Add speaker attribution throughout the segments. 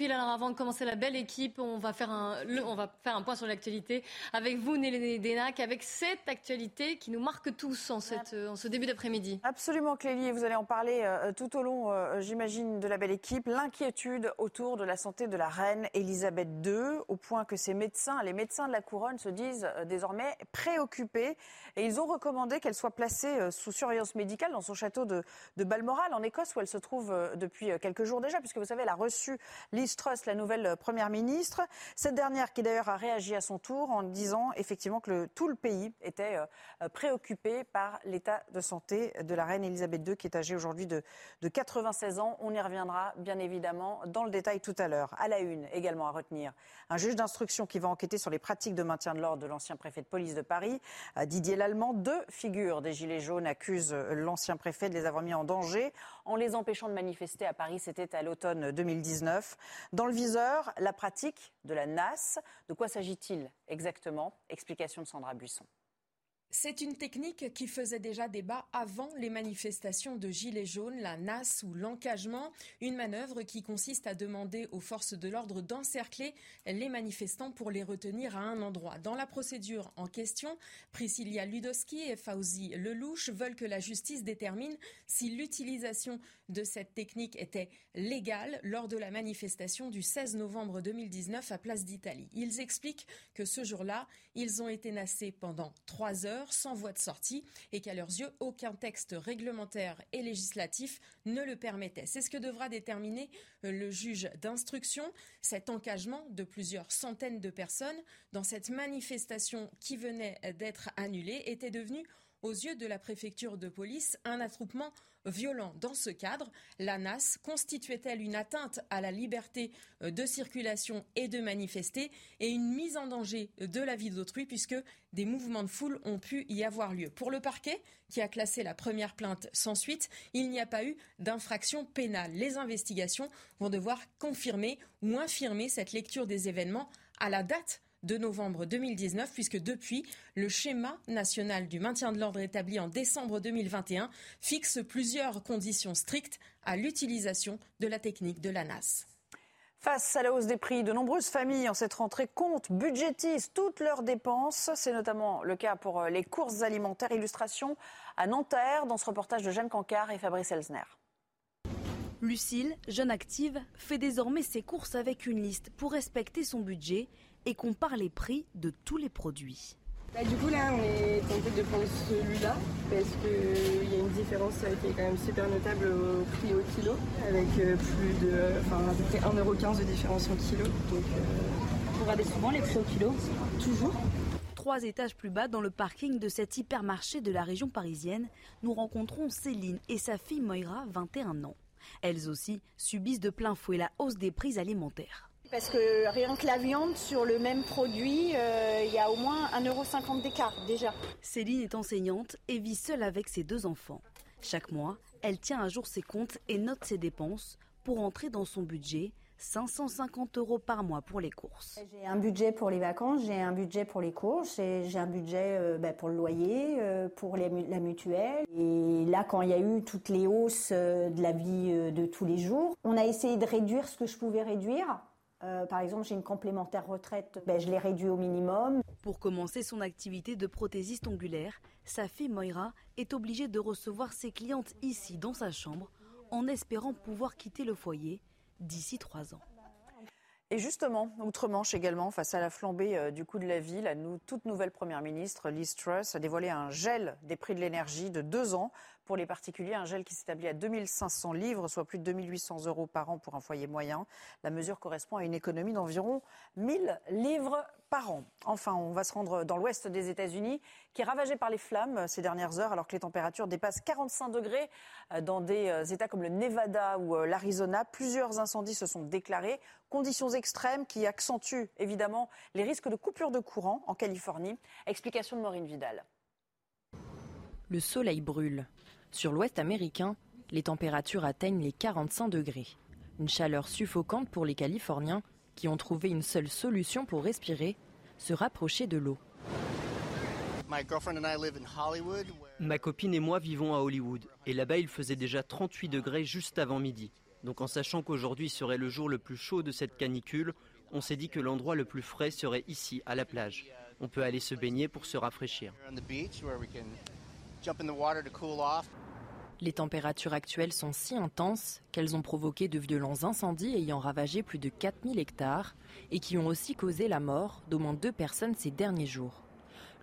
Speaker 1: Puis alors avant de commencer la belle équipe, on va faire un, le- on va faire un point sur l'actualité avec vous, Néléné Denac, avec cette actualité qui nous marque tous en, cette, en ce début d'après-midi.
Speaker 2: Absolument, Clélie, et vous allez en parler euh, tout au long, euh, j'imagine, de la belle équipe. L'inquiétude autour de la santé de la reine Elisabeth II, au point que ses médecins, les médecins de la couronne, se disent euh, désormais préoccupés. Et ils ont recommandé qu'elle soit placée euh, sous surveillance médicale dans son château de, de Balmoral, en Écosse, où elle se trouve euh, depuis euh, quelques jours déjà, puisque vous savez, elle a reçu La nouvelle euh, première ministre. Cette dernière qui d'ailleurs a réagi à son tour en disant effectivement que tout le pays était euh, préoccupé par l'état de santé de la reine Elisabeth II, qui est âgée aujourd'hui de, de 96 ans. On y reviendra bien évidemment dans le détail tout à l'heure. À la une également à retenir, un juge d'instruction qui va enquêter sur les pratiques de maintien de l'ordre de l'ancien préfet de police de Paris, euh, Didier Lallemand. Deux figures des Gilets jaunes accusent l'ancien préfet de les avoir mis en danger en les empêchant de manifester à Paris. C'était à l'automne 2019. Dans le viseur, la pratique de la NAS. De quoi s'agit-il exactement? Explication de Sandra Buisson.
Speaker 3: C'est une technique qui faisait déjà débat avant les manifestations de Gilets jaunes, la NAS ou l'encagement, une manœuvre qui consiste à demander aux forces de l'ordre d'encercler les manifestants pour les retenir à un endroit. Dans la procédure en question, Priscilla Ludowski et Fauzi Lelouch veulent que la justice détermine si l'utilisation de cette technique était légale lors de la manifestation du 16 novembre 2019 à Place d'Italie. Ils expliquent que ce jour-là, ils ont été nassés pendant trois heures sans voie de sortie et qu'à leurs yeux, aucun texte réglementaire et législatif ne le permettait. C'est ce que devra déterminer euh, le juge d'instruction. Cet engagement de plusieurs centaines de personnes dans cette manifestation qui venait d'être annulée était devenu aux yeux de la préfecture de police un attroupement violent. Dans ce cadre, la NAS constituait-elle une atteinte à la liberté euh, de circulation et de manifester et une mise en danger de la vie d'autrui puisque des mouvements de foule ont pu y avoir lieu. Pour le parquet, qui a classé la première plainte sans suite, il n'y a pas eu d'infraction pénale. Les investigations vont devoir confirmer ou infirmer cette lecture des événements à la date de novembre 2019, puisque depuis, le schéma national du maintien de l'ordre établi en décembre 2021 fixe plusieurs conditions strictes à l'utilisation de la technique de la NAS.
Speaker 2: Face à la hausse des prix, de nombreuses familles en cette rentrée comptent, budgétisent toutes leurs dépenses. C'est notamment le cas pour euh, les courses alimentaires. Illustration à Nanterre dans ce reportage de Jeanne Cancard et Fabrice Elsner.
Speaker 4: Lucille, jeune active, fait désormais ses courses avec une liste pour respecter son budget et compare les prix de tous les produits.
Speaker 5: Bah, du coup là on est tenté de prendre celui-là parce qu'il y a une différence euh, qui est quand même super notable au prix au kilo avec euh, plus de enfin à peu près 1,15€ de différence au kilo. Donc euh,
Speaker 6: Vous regardez souvent les prix au kilo
Speaker 5: toujours.
Speaker 4: Trois étages plus bas, dans le parking de cet hypermarché de la région parisienne, nous rencontrons Céline et sa fille Moira, 21 ans. Elles aussi subissent de plein fouet la hausse des prix alimentaires.
Speaker 7: Parce que rien que la viande sur le même produit, euh, il y a au moins 1,50€ d'écart déjà.
Speaker 4: Céline est enseignante et vit seule avec ses deux enfants. Chaque mois, elle tient à jour ses comptes et note ses dépenses pour entrer dans son budget 550 euros par mois pour les courses.
Speaker 8: J'ai un budget pour les vacances, j'ai un budget pour les courses, j'ai j'ai un budget euh, bah, pour le loyer, euh, pour les la mutuelle. Et là, quand il y a eu toutes les hausses euh, de la vie euh, de tous les jours, on a essayé de réduire ce que je pouvais réduire. Euh, par exemple, j'ai une complémentaire retraite, ben, je l'ai réduit au minimum.
Speaker 4: Pour commencer son activité de prothésiste ongulaire, sa fille Moira est obligée de recevoir ses clientes ici dans sa chambre en espérant pouvoir quitter le foyer d'ici trois ans.
Speaker 2: Et justement, outre-Manche également, face à la flambée euh, du coût de la vie, la nou- toute nouvelle Première ministre, Liz Truss, a dévoilé un gel des prix de l'énergie de deux ans pour les particuliers, un gel qui s'établit à 2500 livres, soit plus de 2800 euros par an pour un foyer moyen. La mesure correspond à une économie d'environ 1000 livres par an. Enfin, on va se rendre dans l'ouest des États-Unis, qui est ravagé par les flammes ces dernières heures, alors que les températures dépassent 45 degrés euh, dans des euh, États comme le Nevada ou euh, l'Arizona. Plusieurs incendies se sont déclarés, conditions extrêmes qui accentuent évidemment les risques de coupure de courant en Californie. Explication de Maureen Vidal.
Speaker 6: Le soleil brûle. Sur l'ouest américain, les températures atteignent les 45 degrés. Une chaleur suffocante pour les Californiens qui ont trouvé une seule solution pour respirer, se rapprocher de l'eau.
Speaker 9: Ma copine et moi vivons à Hollywood et là-bas il faisait déjà 38 degrés juste avant midi. Donc en sachant qu'aujourd'hui serait le jour le plus chaud de cette canicule, on s'est dit que l'endroit le plus frais serait ici, à la plage. On peut aller se baigner pour se rafraîchir.
Speaker 6: Les températures actuelles sont si intenses qu'elles ont provoqué de violents incendies ayant ravagé plus de 4000 hectares et qui ont aussi causé la mort d'au moins deux personnes ces derniers jours.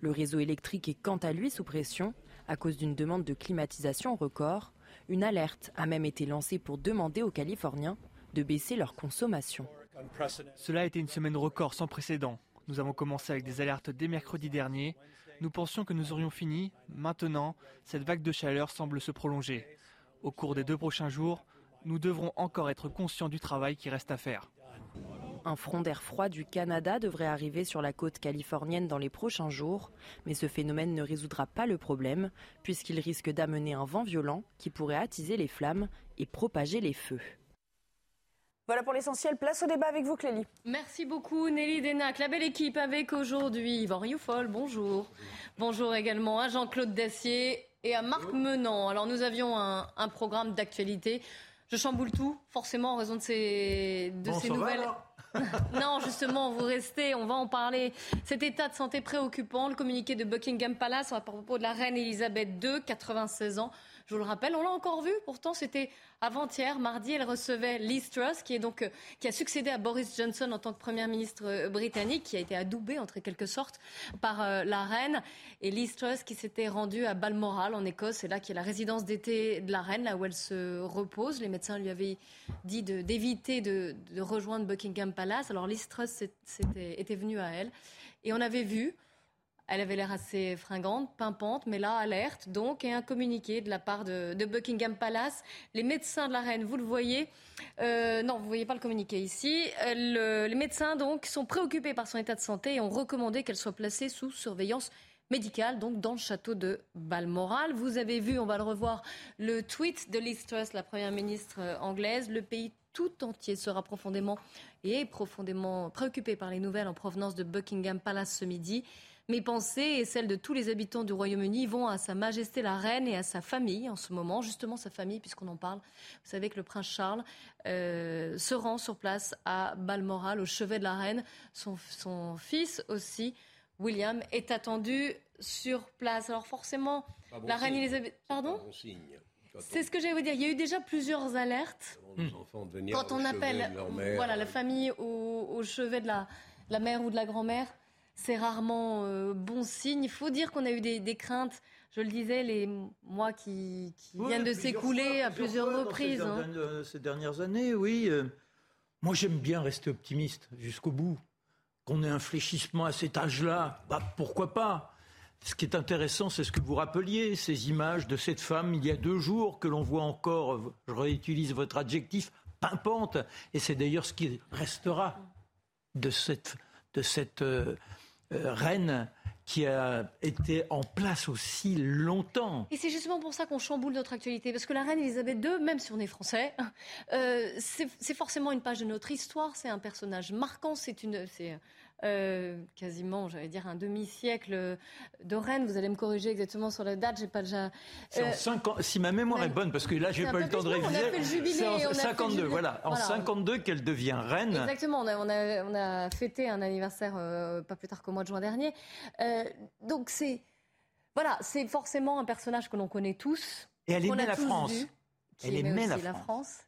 Speaker 6: Le réseau électrique est quant à lui sous pression à cause d'une demande de climatisation record. Une alerte a même été lancée pour demander aux Californiens de baisser leur consommation.
Speaker 10: Cela a été une semaine record sans précédent. Nous avons commencé avec des alertes dès mercredi dernier nous pensions que nous aurions fini. Maintenant, cette vague de chaleur semble se prolonger. Au cours des deux prochains jours, nous devrons encore être conscients du travail qui reste à faire.
Speaker 6: Un front d'air froid du Canada devrait arriver sur la côte californienne dans les prochains jours, mais ce phénomène ne résoudra pas le problème puisqu'il risque d'amener un vent violent qui pourrait attiser les flammes et propager les feux.
Speaker 2: Voilà pour l'essentiel. Place au débat avec vous, Clélie.
Speaker 1: Merci beaucoup, Nelly Denac. La belle équipe avec aujourd'hui Yvan Rioufol, bonjour. Bonjour également à Jean-Claude Dacier et à Marc Menant. Alors, nous avions un, programme d'actualité. Je chamboule tout, forcément, en raison de ces, de ces nouvelles. non, justement, vous restez, on va en parler. Cet état de santé préoccupant, le communiqué de Buckingham Palace à propos de la reine Elisabeth II, 96 ans. Je vous le rappelle, on l'a encore vu. Pourtant, c'était avant-hier, mardi, elle recevait Liz Truss, qui est donc euh, qui a succédé à Boris Johnson en tant que première ministre euh, britannique, qui a été adoubée en quelque sorte par euh, la reine, et Liz Truss qui s'était rendue à Balmoral en Écosse, c'est là qui est la résidence d'été de la reine, là où elle se repose. Les médecins lui avaient dit d'éviter de, rejoindre Buckingham Palace. Alors Liz Truss était venue à elle, et on avait vu elle avait l'air assez fringante, pimpante, mais là, alerte, donc, et un communiqué de la part de, Buckingham Palace. Les médecins de la reine, vous le voyez, euh, non, vous voyez pas le communiqué ici. Euh, les médecins, donc, sont préoccupés par son état de santé et ont recommandé qu'elle soit placée sous surveillance médicale, donc dans le château de Balmoral. Vous avez vu, on va le revoir, le tweet de Liz Truss, la première ministre euh, anglaise. Le pays tout entier sera profondément et profondément préoccupé par les nouvelles en provenance de Buckingham Palace ce midi. Mes pensées et celles de tous les habitants du Royaume-Uni vont à Sa Majesté la Reine et à sa famille en ce moment, justement sa famille, puisqu'on en parle. Vous savez que le prince Charles euh, se rend sur place à Balmoral, au chevet de la Reine. Son, fils aussi, William, est attendu sur place. Alors forcément, la Reine Elisabeth... Pardon? C'est ce que j'allais vous dire. Il y a eu déjà plusieurs alertes. Quand on appelle voilà, la famille au, chevet de la, de la mère ou de la grand-mère, c'est rarement euh, bon signe. Il faut dire qu'on a eu des, craintes, je le disais, les mois qui, viennent de s'écouler à plusieurs reprises.
Speaker 11: Hein. Euh, ces, dernières années, oui. Euh, moi, j'aime bien rester optimiste jusqu'au bout. Qu'on ait un fléchissement à cet âge-là, bah, pourquoi pas? Ce qui est intéressant, c'est ce que vous rappeliez, ces images de cette femme il y a deux jours que l'on voit encore, je réutilise votre adjectif, pimpante. Et c'est d'ailleurs ce qui restera de cette, cette euh, reine qui a été en place aussi longtemps.
Speaker 1: Et c'est justement pour ça qu'on chamboule notre actualité, parce que la reine Elisabeth II, même si on est français, euh, c'est forcément une page de notre histoire, c'est un personnage marquant, c'est une, euh, quasiment, j'allais dire, un demi-siècle de reine. Vous allez me corriger exactement sur la date, j'ai pas déjà.
Speaker 11: Euh, si ma mémoire est bonne, parce que là, j'ai pas eu le temps de réviser. C'est en 52, voilà. En 52 qu'elle devient reine.
Speaker 1: Exactement, on a, on a, on a fêté un anniversaire euh, pas plus tard qu'au mois de juin dernier. donc c'est. Voilà, c'est forcément un personnage que l'on connaît tous.
Speaker 11: Et elle aimait la France. elle aimait la France.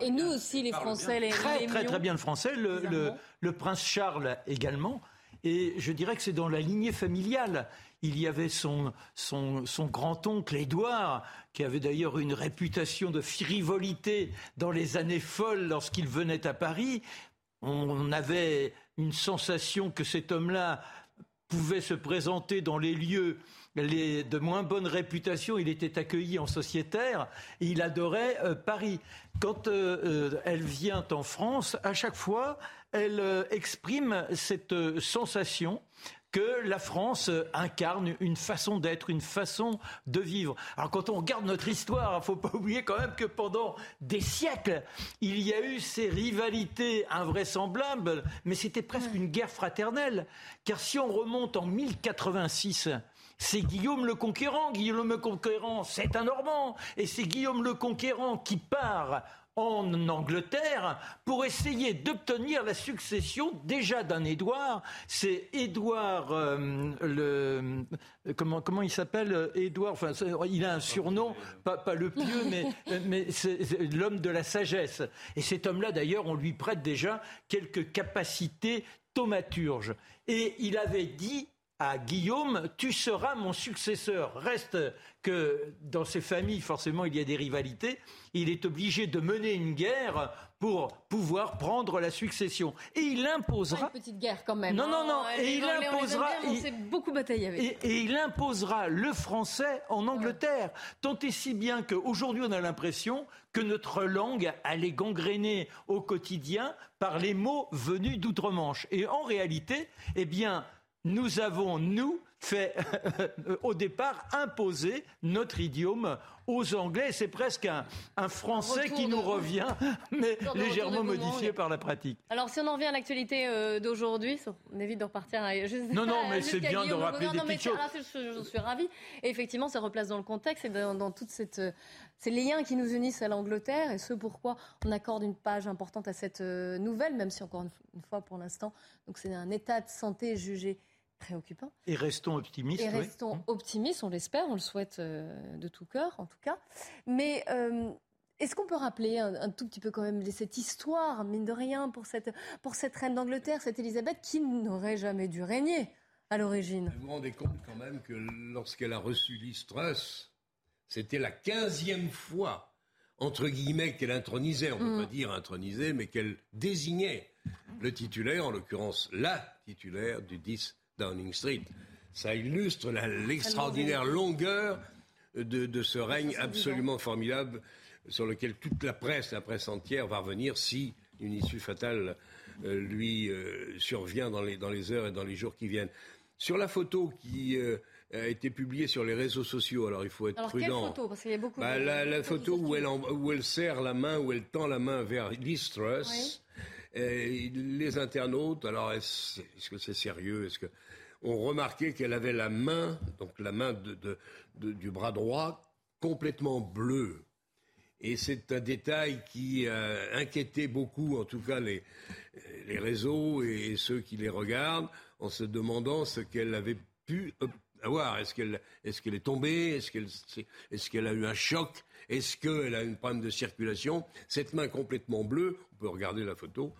Speaker 1: Et nous aussi, les Français, les
Speaker 11: Très, très, très bien le français. Le, le, prince Charles également. Et je dirais que c'est dans la lignée familiale. il y avait son, son, son grand-oncle Édouard, qui avait d'ailleurs une réputation de frivolité dans les années folles lorsqu'il venait à Paris. On avait une sensation que cet homme-là pouvait se présenter dans les lieux de moins bonne réputation, il était accueilli en sociétaire et il adorait euh, Paris. Quand euh, euh, elle vient en France, à chaque fois, elle exprime cette sensation que la France incarne une façon d'être, une façon de vivre. Alors quand on regarde notre histoire, il ne faut pas oublier quand même que pendant des siècles, il y a eu ces rivalités invraisemblables, mais c'était presque une guerre fraternelle. Car si on remonte en 1086, c'est Guillaume le Conquérant. Guillaume le Conquérant, c'est un Normand. Et c'est Guillaume le Conquérant qui part en Angleterre pour essayer d'obtenir la succession déjà d'un Édouard. C'est Édouard euh, le comment comment il s'appelle Édouard. Enfin, il a un surnom, pas, pas le pieux, mais mais c'est l'homme de la sagesse. Et cet homme-là, d'ailleurs, on lui prête déjà quelques capacités thaumaturges. Et il avait dit à Guillaume, tu seras mon successeur. Reste que dans ces familles, forcément, il y a des rivalités. Il est obligé de mener une guerre pour pouvoir prendre la succession. Et il imposera.
Speaker 1: Une petite guerre quand même.
Speaker 11: Non, non, non.
Speaker 1: Hein.
Speaker 11: Et il imposera.
Speaker 1: beaucoup bataillé avec.
Speaker 11: Et, et, il imposera le français en Angleterre. Tant et si bien qu'aujourd'hui, on a l'impression que notre langue allait gangréner au quotidien par les mots venus d'outre-Manche. Et en réalité, eh bien, nous avons, nous, fait au départ imposer notre idiome aux Anglais. C'est presque un, français qui nous revient, mais légèrement modifié par la pratique.
Speaker 1: Alors, si on en revient à l'actualité euh, d'aujourd'hui, on évite de repartir juste.
Speaker 11: Non, non, mais c'est bien de rappeler des petites choses.
Speaker 1: je, suis ravie. Et effectivement, ça replace dans le contexte et dans, dans toutes euh, ces liens qui nous unissent à l'Angleterre et ce pourquoi on accorde une page importante à cette euh, nouvelle, même si encore une fois pour l'instant, donc c'est un état de santé jugé préoccupant.
Speaker 11: Et restons optimistes.
Speaker 1: Et restons optimistes, on l'espère, on le souhaite euh, de tout cœur en tout cas. Mais euh, est-ce qu'on peut rappeler un, tout petit peu quand même cette histoire, mine de rien, pour cette, pour cette reine d'Angleterre, cette Élisabeth, qui n'aurait jamais dû régner à l'origine?
Speaker 12: Vous vous rendez compte quand même que lorsqu'elle a reçu l'Istrus, c'était la quinzième fois, entre guillemets, qu'elle intronisait, on ne peut mm. pas dire intronisait, mais qu'elle désignait le titulaire, en l'occurrence la titulaire du 10 Downing Street. Ça illustre l'extraordinaire longueur de, ce règne absolument formidable sur lequel toute la presse, la presse entière, va revenir si une issue fatale euh, lui euh, survient dans les, dans les heures et dans les jours qui viennent. Sur la photo qui euh, a été publiée sur les réseaux sociaux, alors il faut être prudent.
Speaker 1: Quelle photo? Parce qu'il y a beaucoup
Speaker 12: bah, la, photo où elle, où elle serre la main, où elle tend la main vers Liz Truss. les internautes, alors est-ce que c'est sérieux? Est-ce que ont remarqué qu'elle avait la main, donc la main du bras droit, complètement bleue. Et c'est un détail qui a inquiété beaucoup, en tout cas les, réseaux et ceux qui les regardent, en se demandant ce qu'elle avait pu avoir. Est-ce qu'elle est, tombée? Est-ce qu'elle est qu'elle a eu un choc? Est-ce qu'elle a une panne de circulation? Cette main complètement bleue, on peut regarder la photo,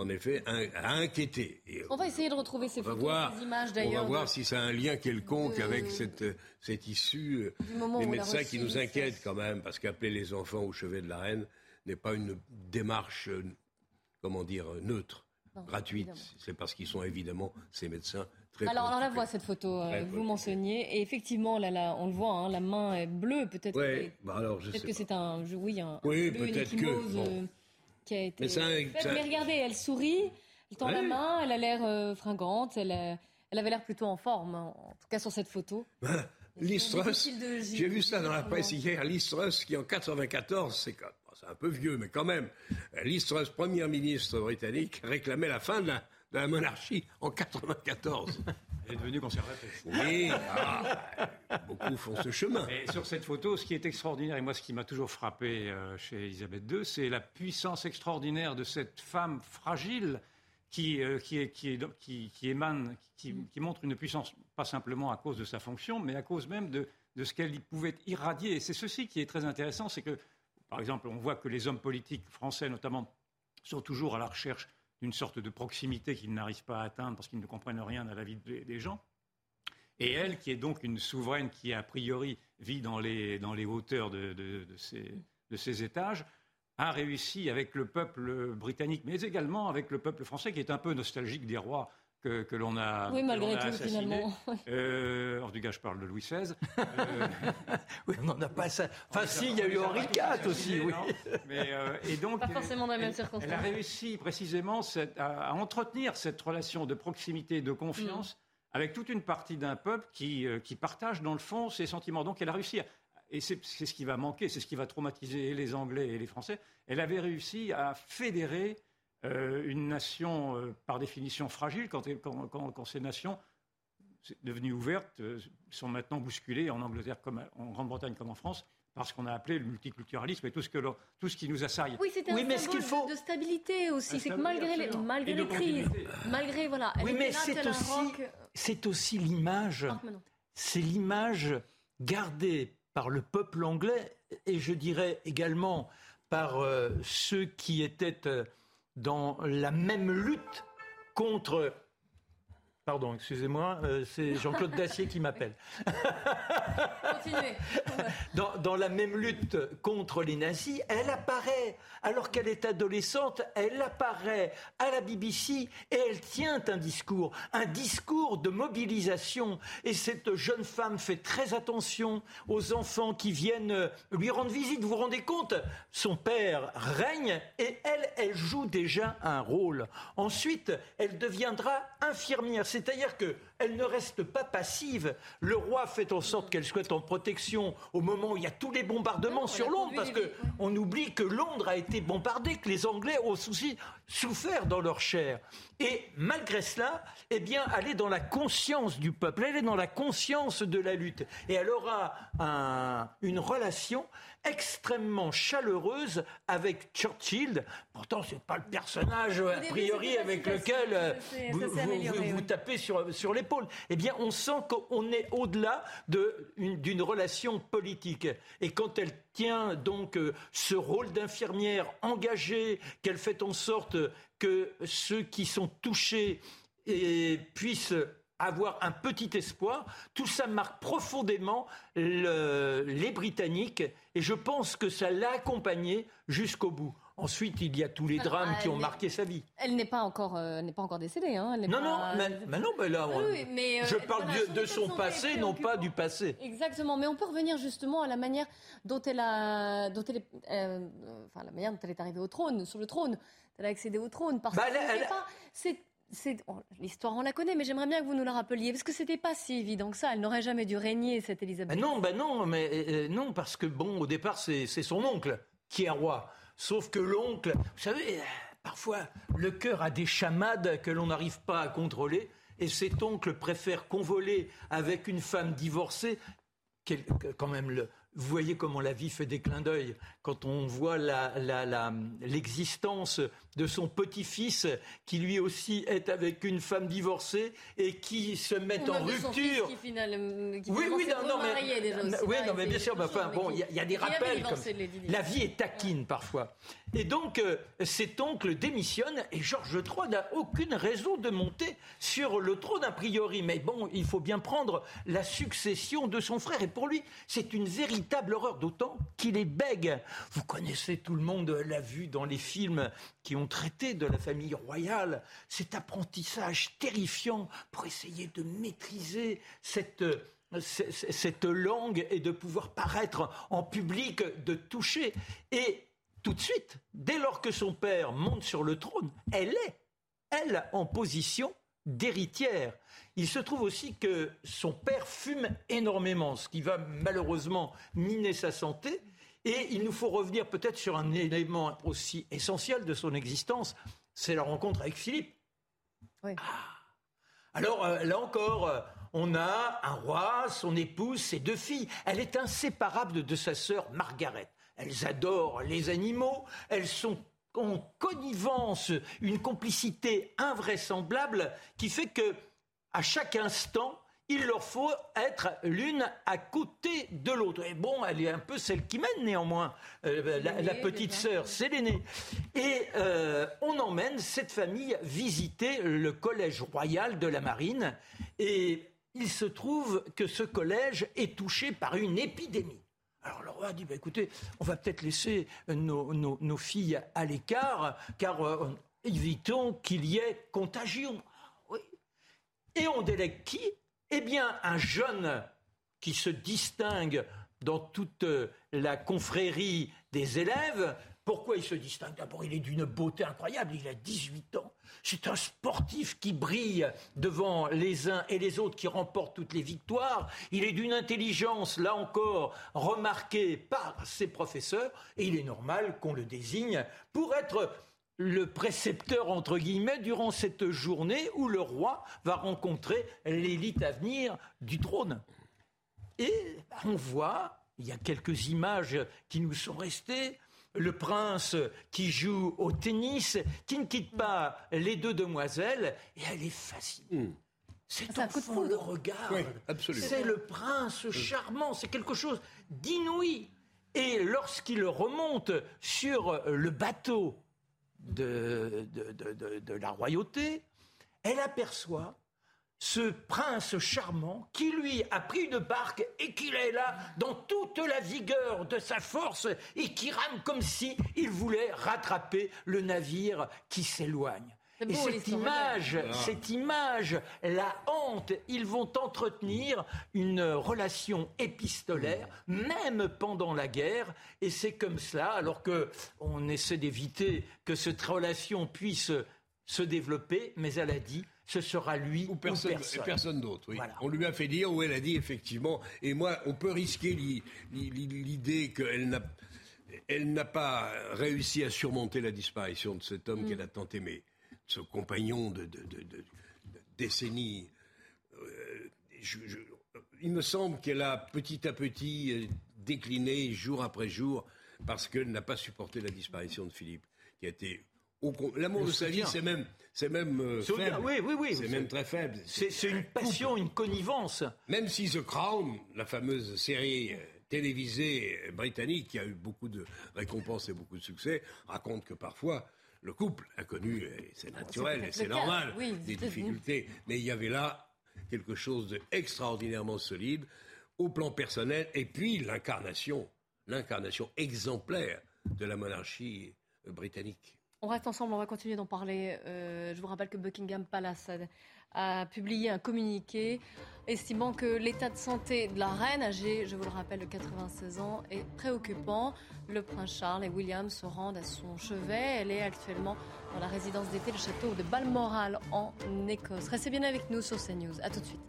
Speaker 12: en effet, a inquiété.
Speaker 1: on va essayer de retrouver ces photos, ces images d'ailleurs.
Speaker 12: On va voir si ça a un lien quelconque avec cette, cette issue des médecins qui nous inquiètent quand même, parce qu'appeler les enfants au chevet de la reine n'est pas une démarche, euh, comment dire, neutre, gratuite. C'est parce qu'ils sont évidemment, ces médecins, très
Speaker 1: Alors, on la voit cette photo, euh, vous menseignez, et effectivement, là, là, on le voit, hein, la main est bleue, peut-être.
Speaker 12: Ouais, bah alors,
Speaker 1: peut-être que c'est un, oui, un,
Speaker 12: oui, peut-être que.
Speaker 1: Euh, mais, regardez, elle sourit, elle tend la main, elle a l'air euh, fringante, elle, elle avait l'air plutôt en forme, hein, en tout cas sur cette photo.
Speaker 12: Ben, j'ai vu ça dans la presse hier, Listrus qui en 94, c'est un peu vieux, mais quand même, Listrus, premier ministre britannique, réclamait la fin de la, de la monarchie en 94.
Speaker 13: Elle est devenue conservatrice.
Speaker 12: Oui, ah, beaucoup font ce chemin.
Speaker 13: Et sur cette photo, ce qui est extraordinaire, et moi ce qui m'a toujours frappé euh, chez Elisabeth II, c'est la puissance extraordinaire de cette femme fragile qui, euh, qui, qui, qui, émane, qui, montre une puissance, pas simplement à cause de sa fonction, mais à cause même de, de ce qu'elle pouvait irradier. Et c'est ceci qui est très intéressant, c'est que, par exemple, on voit que les hommes politiques français, notamment, sont toujours à la recherche d'une sorte de proximité qu'ils n'arrivent pas à atteindre parce qu'ils ne comprennent rien à la vie des gens. Et elle, qui est donc une souveraine qui, a priori, vit dans les, dans les hauteurs de, de, ces, de ces étages, a réussi avec le peuple britannique, mais également avec le peuple français, qui est un peu nostalgique des rois que, que l'on a.
Speaker 1: Oui, malgré tout, finalement.
Speaker 13: Euh, du gars, je parle de Louis XVI. Euh,
Speaker 11: oui, on n'en a pas ça. Enfin, si, il y a eu Henri IV aussi, oui.
Speaker 13: Mais, euh, et donc,
Speaker 1: pas forcément dans la même circonstance.
Speaker 13: Elle a réussi précisément cette, à, entretenir cette relation de proximité, de confiance. Mm. Avec toute une partie d'un peuple qui, euh, qui partage dans le fond ses sentiments. Donc elle a réussi à, et c'est ce qui va manquer, c'est ce qui va traumatiser les Anglais et les Français, elle avait réussi à fédérer euh, une nation euh, par définition fragile quand, quand, ces nations devenues ouvertes euh, sont maintenant bousculées en Angleterre comme en Grande-Bretagne comme en France par ce qu'on a appelé le multiculturalisme et tout ce, que tout ce qui nous assaille.
Speaker 1: Oui, c'était un mais symbole faut... de, stabilité aussi. C'est que malgré les, malgré les crises, malgré voilà.
Speaker 11: Oui, mais c'est aussi, c'est aussi l'image. C'est l'image gardée par le peuple anglais et je dirais également par euh, ceux qui étaient euh, dans la même lutte contre Pardon, excusez-moi, euh, c'est Jean-Claude Dacier qui m'appelle.
Speaker 1: Continuez.
Speaker 11: Dans, dans, la même lutte contre les nazis, elle apparaît, alors qu'elle est adolescente, elle apparaît à la BBC et elle tient un discours, un discours de mobilisation. Et cette jeune femme fait très attention aux enfants qui viennent lui rendre visite. Vous vous rendez compte? Son père règne et elle, elle joue déjà un rôle. Ensuite, elle deviendra infirmière. C'est-à-dire qu'elle ne reste pas passive. Le roi fait en sorte qu'elle soit en protection au moment où il y a tous les bombardements sur Londres, parce qu'on oublie que Londres a été bombardée, que les Anglais ont aussi souffert dans leur chair. Et malgré cela, eh bien, elle est dans la conscience du peuple, elle est dans la conscience de la lutte. Et elle aura une relation extrêmement chaleureuse avec Churchill. Pourtant, ce n'est pas le personnage, a priori, avec lequel euh, vous, tapez sur, sur l'épaule. Eh bien, on sent qu'on est au-delà d'une relation politique. Et quand elle tient donc euh, ce rôle d'infirmière engagée, qu'elle fait en sorte que ceux qui sont touchés puissent avoir un petit espoir. Tout ça marque profondément les Britanniques et je pense que ça l'a accompagné jusqu'au bout. Ensuite, il y a tous les drames qui ont marqué sa vie.
Speaker 1: Elle n'est pas encore, euh, n'est pas encore décédée. Hein.
Speaker 11: non, non, mais, non, mais là,
Speaker 1: mais,
Speaker 11: euh, je parle de, son passé, non pas du passé.
Speaker 1: Exactement, mais on peut revenir justement à la manière dont elle a, dont elle est, euh, enfin la manière dont elle est arrivée au trône, sur le trône. Elle a accédé au trône parce bah, que c'est l'histoire, on la connaît, mais j'aimerais bien que vous nous la rappeliez, parce que c'était pas si évident que ça. Elle n'aurait jamais dû régner, cette Elisabeth.
Speaker 11: non, bah non, mais euh, non, parce que bon, au départ, c'est son oncle qui est roi. Sauf que l'oncle, vous savez, euh, parfois, le cœur a des chamades que l'on n'arrive pas à contrôler. Et cet oncle préfère convoler avec une femme divorcée, quand même vous voyez comment la vie fait des clins d'œil quand on voit l'existence de son petit-fils qui lui aussi est avec une femme divorcée et qui se met en rupture.
Speaker 1: qui euh, oui, oui, non, mais, déjà aussi,
Speaker 11: oui, non, mais bien sûr, enfin, bon, il y, a des rappels. Comme, la vie est taquine parfois. Et donc, euh, cet oncle démissionne et Georges III n'a aucune raison de monter sur le trône a priori. Mais bon, il faut bien prendre la succession de son frère. Et pour lui, c'est une véritable horreur, d'autant qu'il est bègue. Vous connaissez, tout le monde l'a vu dans les films qui ont traité de la famille royale, cet apprentissage terrifiant pour essayer de maîtriser cette cette langue et de pouvoir paraître en public, de toucher. Et tout de suite, dès lors que son père monte sur le trône, elle est, elle, en position d'héritière. Il se trouve aussi que son père fume énormément, ce qui va malheureusement miner sa santé. Et il nous faut revenir peut-être sur un élément aussi essentiel de son existence, c'est la rencontre avec Philippe. Ah. Alors euh, là encore, euh, on a un roi, son épouse, ses deux filles. Elle est inséparable de sa sœur Margaret. Elles adorent les animaux, elles sont en connivence, une complicité invraisemblable qui fait que à chaque instant, il leur faut être l'une à côté de l'autre. Et bon, elle est un peu celle qui mène néanmoins, euh, la, petite sœur, c'est l'aînée. Et euh, on emmène cette famille visiter le collège royal de la marine. Et il se trouve que ce collège est touché par une épidémie. Alors le roi dit, bah, écoutez, on va peut-être laisser nos, filles à l'écart, car euh, évitons qu'il y ait contagion. Oui. Et on délègue qui? Eh bien, un jeune qui se distingue dans toute la confrérie des élèves. Pourquoi il se distingue? D'abord, il est d'une beauté incroyable, il a 18 ans. C'est un sportif qui brille devant les uns et les autres, qui remporte toutes les victoires. Il est d'une intelligence, là encore, remarquée par ses professeurs, et il est normal qu'on le désigne pour être le précepteur, entre guillemets, durant cette journée où le roi va rencontrer l'élite à venir du trône. Et on voit, il y a quelques images qui nous sont restées, le prince qui joue au tennis, qui ne quitte pas les deux demoiselles, et elle est fascinée. Hmm. C'est un coup de le regard. c'est le prince charmant, c'est quelque chose d'inouï. Et lorsqu'il remonte sur le bateau de, la royauté, elle aperçoit ce prince charmant qui, lui, a pris une barque et qu'il est là dans toute la vigueur de sa force et qui rame comme si il voulait rattraper le navire qui s'éloigne. Et cette image, ah. cette image la hante. Ils vont entretenir une relation épistolaire, même pendant la guerre. Et c'est comme cela, alors que on essaie d'éviter que cette relation puisse se développer, mais elle a dit ce sera lui ou personne,
Speaker 12: personne. d'autre. On lui a fait dire, ou elle a dit effectivement, et moi, on peut risquer l'idée qu'elle n'a elle n'a pas réussi à surmonter la disparition de cet homme mm. qu'elle a tant aimé, ce compagnon de, décennies. Euh, il me semble qu'elle a petit à petit euh, décliné jour après jour parce qu'elle n'a pas supporté la disparition de Philippe, qui a été L'amour de sa vie, c'est même, c'est même euh, faible.
Speaker 11: Oui, oui, oui.
Speaker 12: C'est même très faible.
Speaker 11: C'est une passion, une connivence.
Speaker 12: Même si The Crown, la fameuse série euh, télévisée britannique qui a eu beaucoup de récompenses et beaucoup de succès, raconte que parfois le couple a connu, c'est naturel et c'est normal, des difficultés. Mais il y avait là quelque chose d'extraordinairement solide au plan personnel et puis l'incarnation, l'incarnation exemplaire de la monarchie britannique.
Speaker 1: On reste ensemble, on va continuer d'en parler. Euh, je vous rappelle que Buckingham Palace a, publié un communiqué estimant que l'état de santé de la reine, âgée, je vous le rappelle, de 96 ans, est préoccupant. Le prince Charles et William se rendent à son chevet. Elle est actuellement dans la résidence d'été, le château de Balmoral en Écosse. Restez bien avec nous sur CNews. A tout de suite.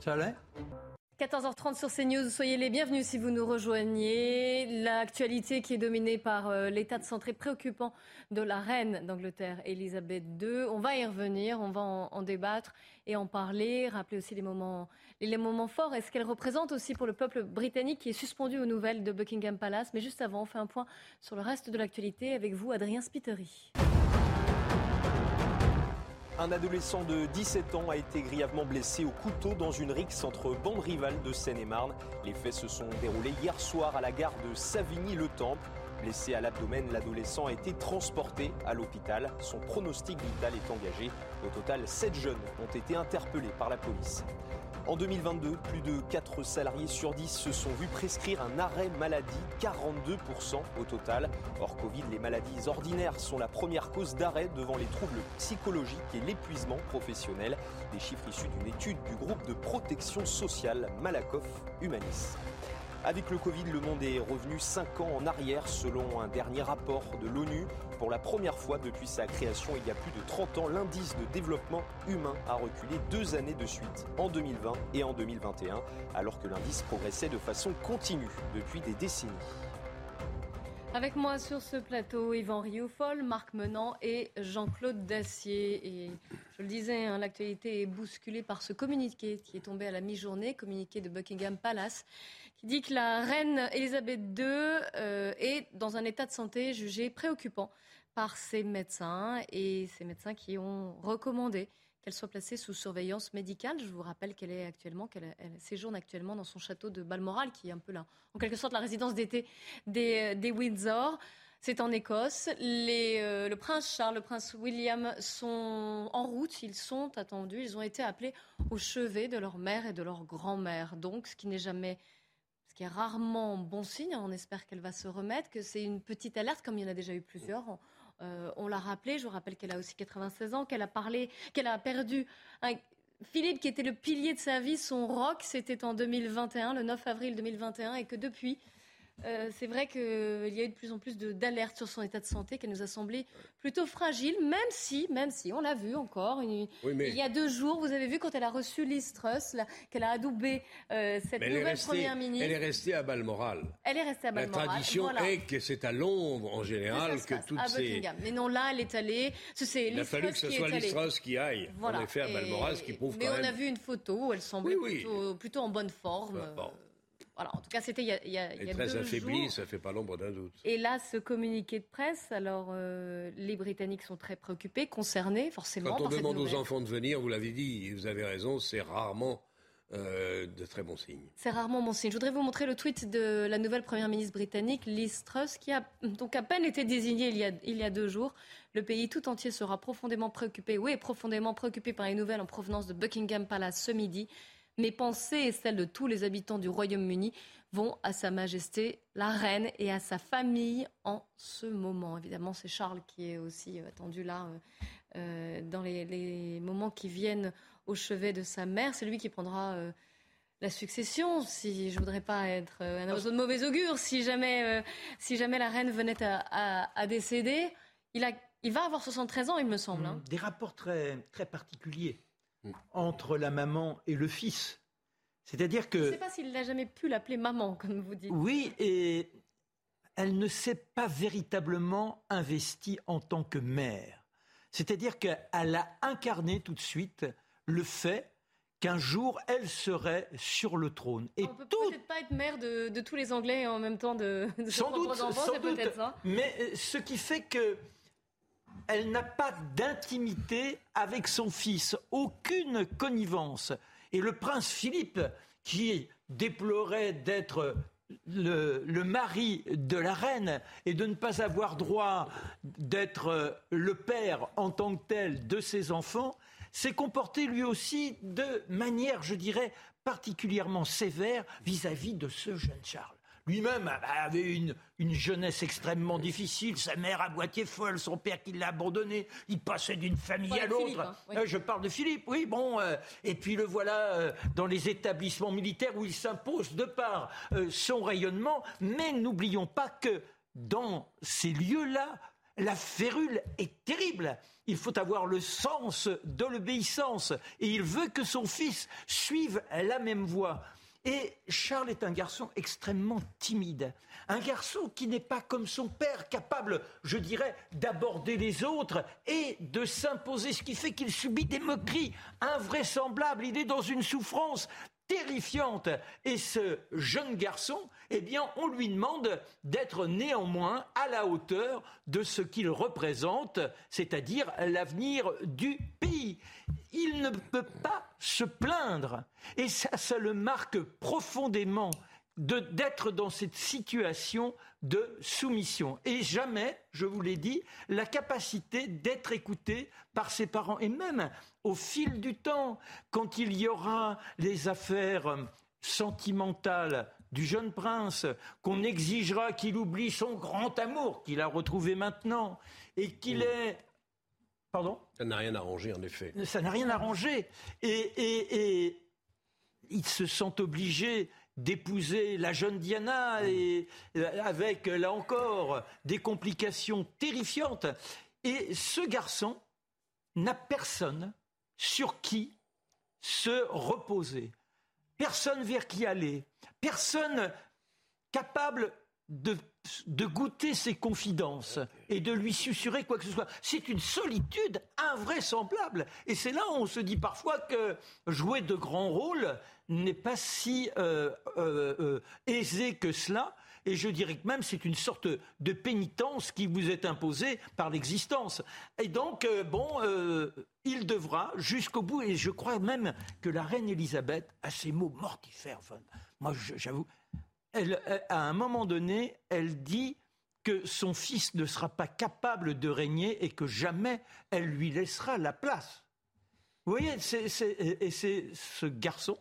Speaker 11: Ça
Speaker 1: 14h30 sur CNews, soyez les bienvenus si vous nous rejoignez. L'actualité qui est dominée par euh, l'état de santé préoccupant de la reine d'Angleterre, Elisabeth II. On va y revenir, on va en, débattre et en parler, rappeler aussi les moments, forts et ce qu'elle représente aussi pour le peuple britannique qui est suspendu aux nouvelles de Buckingham Palace. Mais juste avant, on fait un point sur le reste de l'actualité avec vous, Adrien Spiteri.
Speaker 14: Un adolescent de 17 ans a été grièvement blessé au couteau dans une rixe entre bandes rivales de Seine-et-Marne. Les faits se sont déroulés hier soir à la gare de Savigny-le-Temple. Blessé à l'abdomen, l'adolescent a été transporté à l'hôpital. Son pronostic vital est engagé. Au total, 7 jeunes ont été interpellés par la police. En 2022, plus de 4 salariés sur 10 se sont vus prescrire un arrêt maladie, 42% au total. Hors Covid, les maladies ordinaires sont la première cause d'arrêt devant les troubles psychologiques et l'épuisement professionnel. Des chiffres issus d'une étude du groupe de protection sociale Malakoff Humanis. Avec le Covid, le monde est revenu 5 ans en arrière selon un dernier rapport de l'ONU. Pour la première fois depuis sa création il y a plus de 30 ans, l'indice de développement humain a reculé deux années de suite, en 2020 et en 2021, alors que l'indice progressait de façon continue depuis des décennies.
Speaker 1: Avec moi sur ce plateau, Yvan Rioufol, Marc Menant et Jean-Claude Dacier. Et je le disais, hein, l'actualité est bousculée par ce communiqué qui est tombé à la mi-journée, communiqué de Buckingham Palace, qui dit que la reine Elisabeth II euh, est dans un état de santé jugé préoccupant par ses médecins et ces médecins qui ont recommandé qu'elle soit placée sous surveillance médicale. Je vous rappelle qu'elle est actuellement, qu'elle séjourne actuellement dans son château de Balmoral, qui est un peu là, en quelque sorte la résidence d'été des, des Windsor. C'est en Écosse. Euh, le prince Charles, le prince William sont en route. Ils sont attendus. Ils ont été appelés au chevet de leur mère et de leur grand-mère. Donc, ce qui n'est jamais, qui est rarement bon signe. On espère qu'elle va se remettre, que c'est une petite alerte, comme il y en a déjà eu plusieurs. Euh, on l'a rappelé. Je vous rappelle qu'elle a aussi 96 ans, qu'elle a parlé, qu'elle a perdu un, Philippe, qui était le pilier de sa vie, son rock, c'était en 2021, le 9 avril 2021, et que depuis, euh, c'est vrai qu'il y a eu de plus en plus d'alertes sur son état de santé qui nous a semblé plutôt fragile, même si, même si, on l'a vu encore, il, y a deux jours, vous avez vu quand elle a reçu Liz Truss, qu'elle a adoubé euh, cette nouvelle première ministre.
Speaker 12: Elle est restée à Balmoral.
Speaker 1: Elle est restée à Balmoral.
Speaker 12: La tradition est que c'est à Londres, en général, que, toutes à ces...
Speaker 1: Mais non, là, elle est allée. C'est
Speaker 12: Il a fallu que ce soit Liz Truss qui aille, en effet, à Balmoral, ce qui prouve
Speaker 1: mais
Speaker 12: quand même...
Speaker 1: Mais on a vu une photo où elle semblait plutôt, en bonne forme. Voilà, en tout cas, c'était il y a, il y a, il y a
Speaker 12: très affaibli, ça fait pas l'ombre d'un doute.
Speaker 1: Et là, ce communiqué de presse, alors euh, les Britanniques sont très préoccupés, concernés, forcément.
Speaker 12: Quand on demande aux enfants de venir, vous l'avez dit, vous avez raison, c'est rarement euh, de très bons signes.
Speaker 1: C'est rarement bon signe. Je voudrais vous montrer le tweet de la nouvelle première ministre britannique, Liz Truss, qui a donc à peine été désignée il y a, il y a deux jours. Le pays tout entier sera profondément préoccupé, oui, profondément préoccupé par les nouvelles en provenance de Buckingham Palace ce midi. Mes pensées et celles de tous les habitants du Royaume-Uni vont à Sa Majesté la Reine et à sa famille en ce moment. Évidemment, c'est Charles qui est aussi euh, attendu là euh, euh, dans les, moments qui viennent au chevet de sa mère. C'est lui qui prendra la succession. Si je voudrais pas être un oiseau de mauvais augure, si jamais, si jamais la reine venait à, décéder, il, va avoir 73 ans, il me semble. Hein.
Speaker 11: Des rapports très, très particuliers entre la maman et le fils. C'est-à-dire que. Je
Speaker 1: ne sais pas s'il n'a jamais pu l'appeler maman, comme vous dites.
Speaker 11: Oui, et elle ne s'est pas véritablement investie en tant que mère. C'est-à-dire qu'elle a incarné tout de suite le fait qu'un jour elle serait sur le trône.
Speaker 1: Et On peut peut-être pas être mère de, tous les Anglais en même temps de, de
Speaker 11: sans doute, sans doute. Ça. Mais euh, ce qui fait que elle n'a pas d'intimité avec son fils, aucune connivence. Et le prince Philippe, qui déplorait d'être le, mari de la reine et de ne pas avoir droit d'être le père en tant que tel de ses enfants, s'est comporté lui aussi de manière, je dirais, particulièrement sévère vis à -vis de ce jeune Charles. Lui-même avait une, jeunesse extrêmement difficile, sa mère à moitié folle, son père qui l'a abandonné, il passait d'une famille à l'autre. Hein, euh, je parle de Philippe, oui, bon. Euh, et puis le voilà euh, dans les établissements militaires où il s'impose de par son rayonnement. Mais n'oublions pas que dans ces lieux-là, la férule est terrible. Il faut avoir le sens de l'obéissance. Et il veut que son fils suive la même voie. Et Charles est un garçon extrêmement timide. Un garçon qui n'est pas comme son père, capable, je dirais, d'aborder les autres et de s'imposer, ce qui fait qu'il subit des moqueries invraisemblables. Il est dans une souffrance terrifiante. Et ce jeune garçon, eh bien, on lui demande d'être néanmoins à la hauteur de ce qu'il représente, c'est-à-dire l'avenir du pays. Il ne peut pas se plaindre. Et ça, ça le marque profondément d'être dans cette situation de soumission. Et jamais, je vous l'ai dit, la capacité d'être écouté par ses parents. Et même au fil du temps, quand il y aura les affaires sentimentales du jeune prince, qu'on exigera qu'il oublie son grand amour qu'il a retrouvé maintenant, et qu'il est... Pardon?
Speaker 12: Ça n'a rien arrangé, en effet.
Speaker 11: Ça n'a rien arrangé. Et, et, et ils se sentent obligés d'épouser la jeune Diana et euh, avec là encore des complications terrifiantes. Et ce garçon n'a personne sur qui se reposer, personne vers qui aller, personne capable de, de, goûter ses confidences et de lui susurrer quoi que ce soit. C'est une solitude invraisemblable. Et c'est là où on se dit parfois que jouer de grands rôles n'est pas si euh, euh, euh, aisé que cela. Et je dirais que même c'est une sorte de pénitence qui vous est imposée par l'existence. Et donc, bon, il devra jusqu'au bout, et je crois même que la reine Elisabeth a ces mots mortifères. moi, j'avoue, elle, à un moment donné, elle dit que son fils ne sera pas capable de régner et que jamais elle lui laissera la place. Vous voyez, et c'est ce garçon,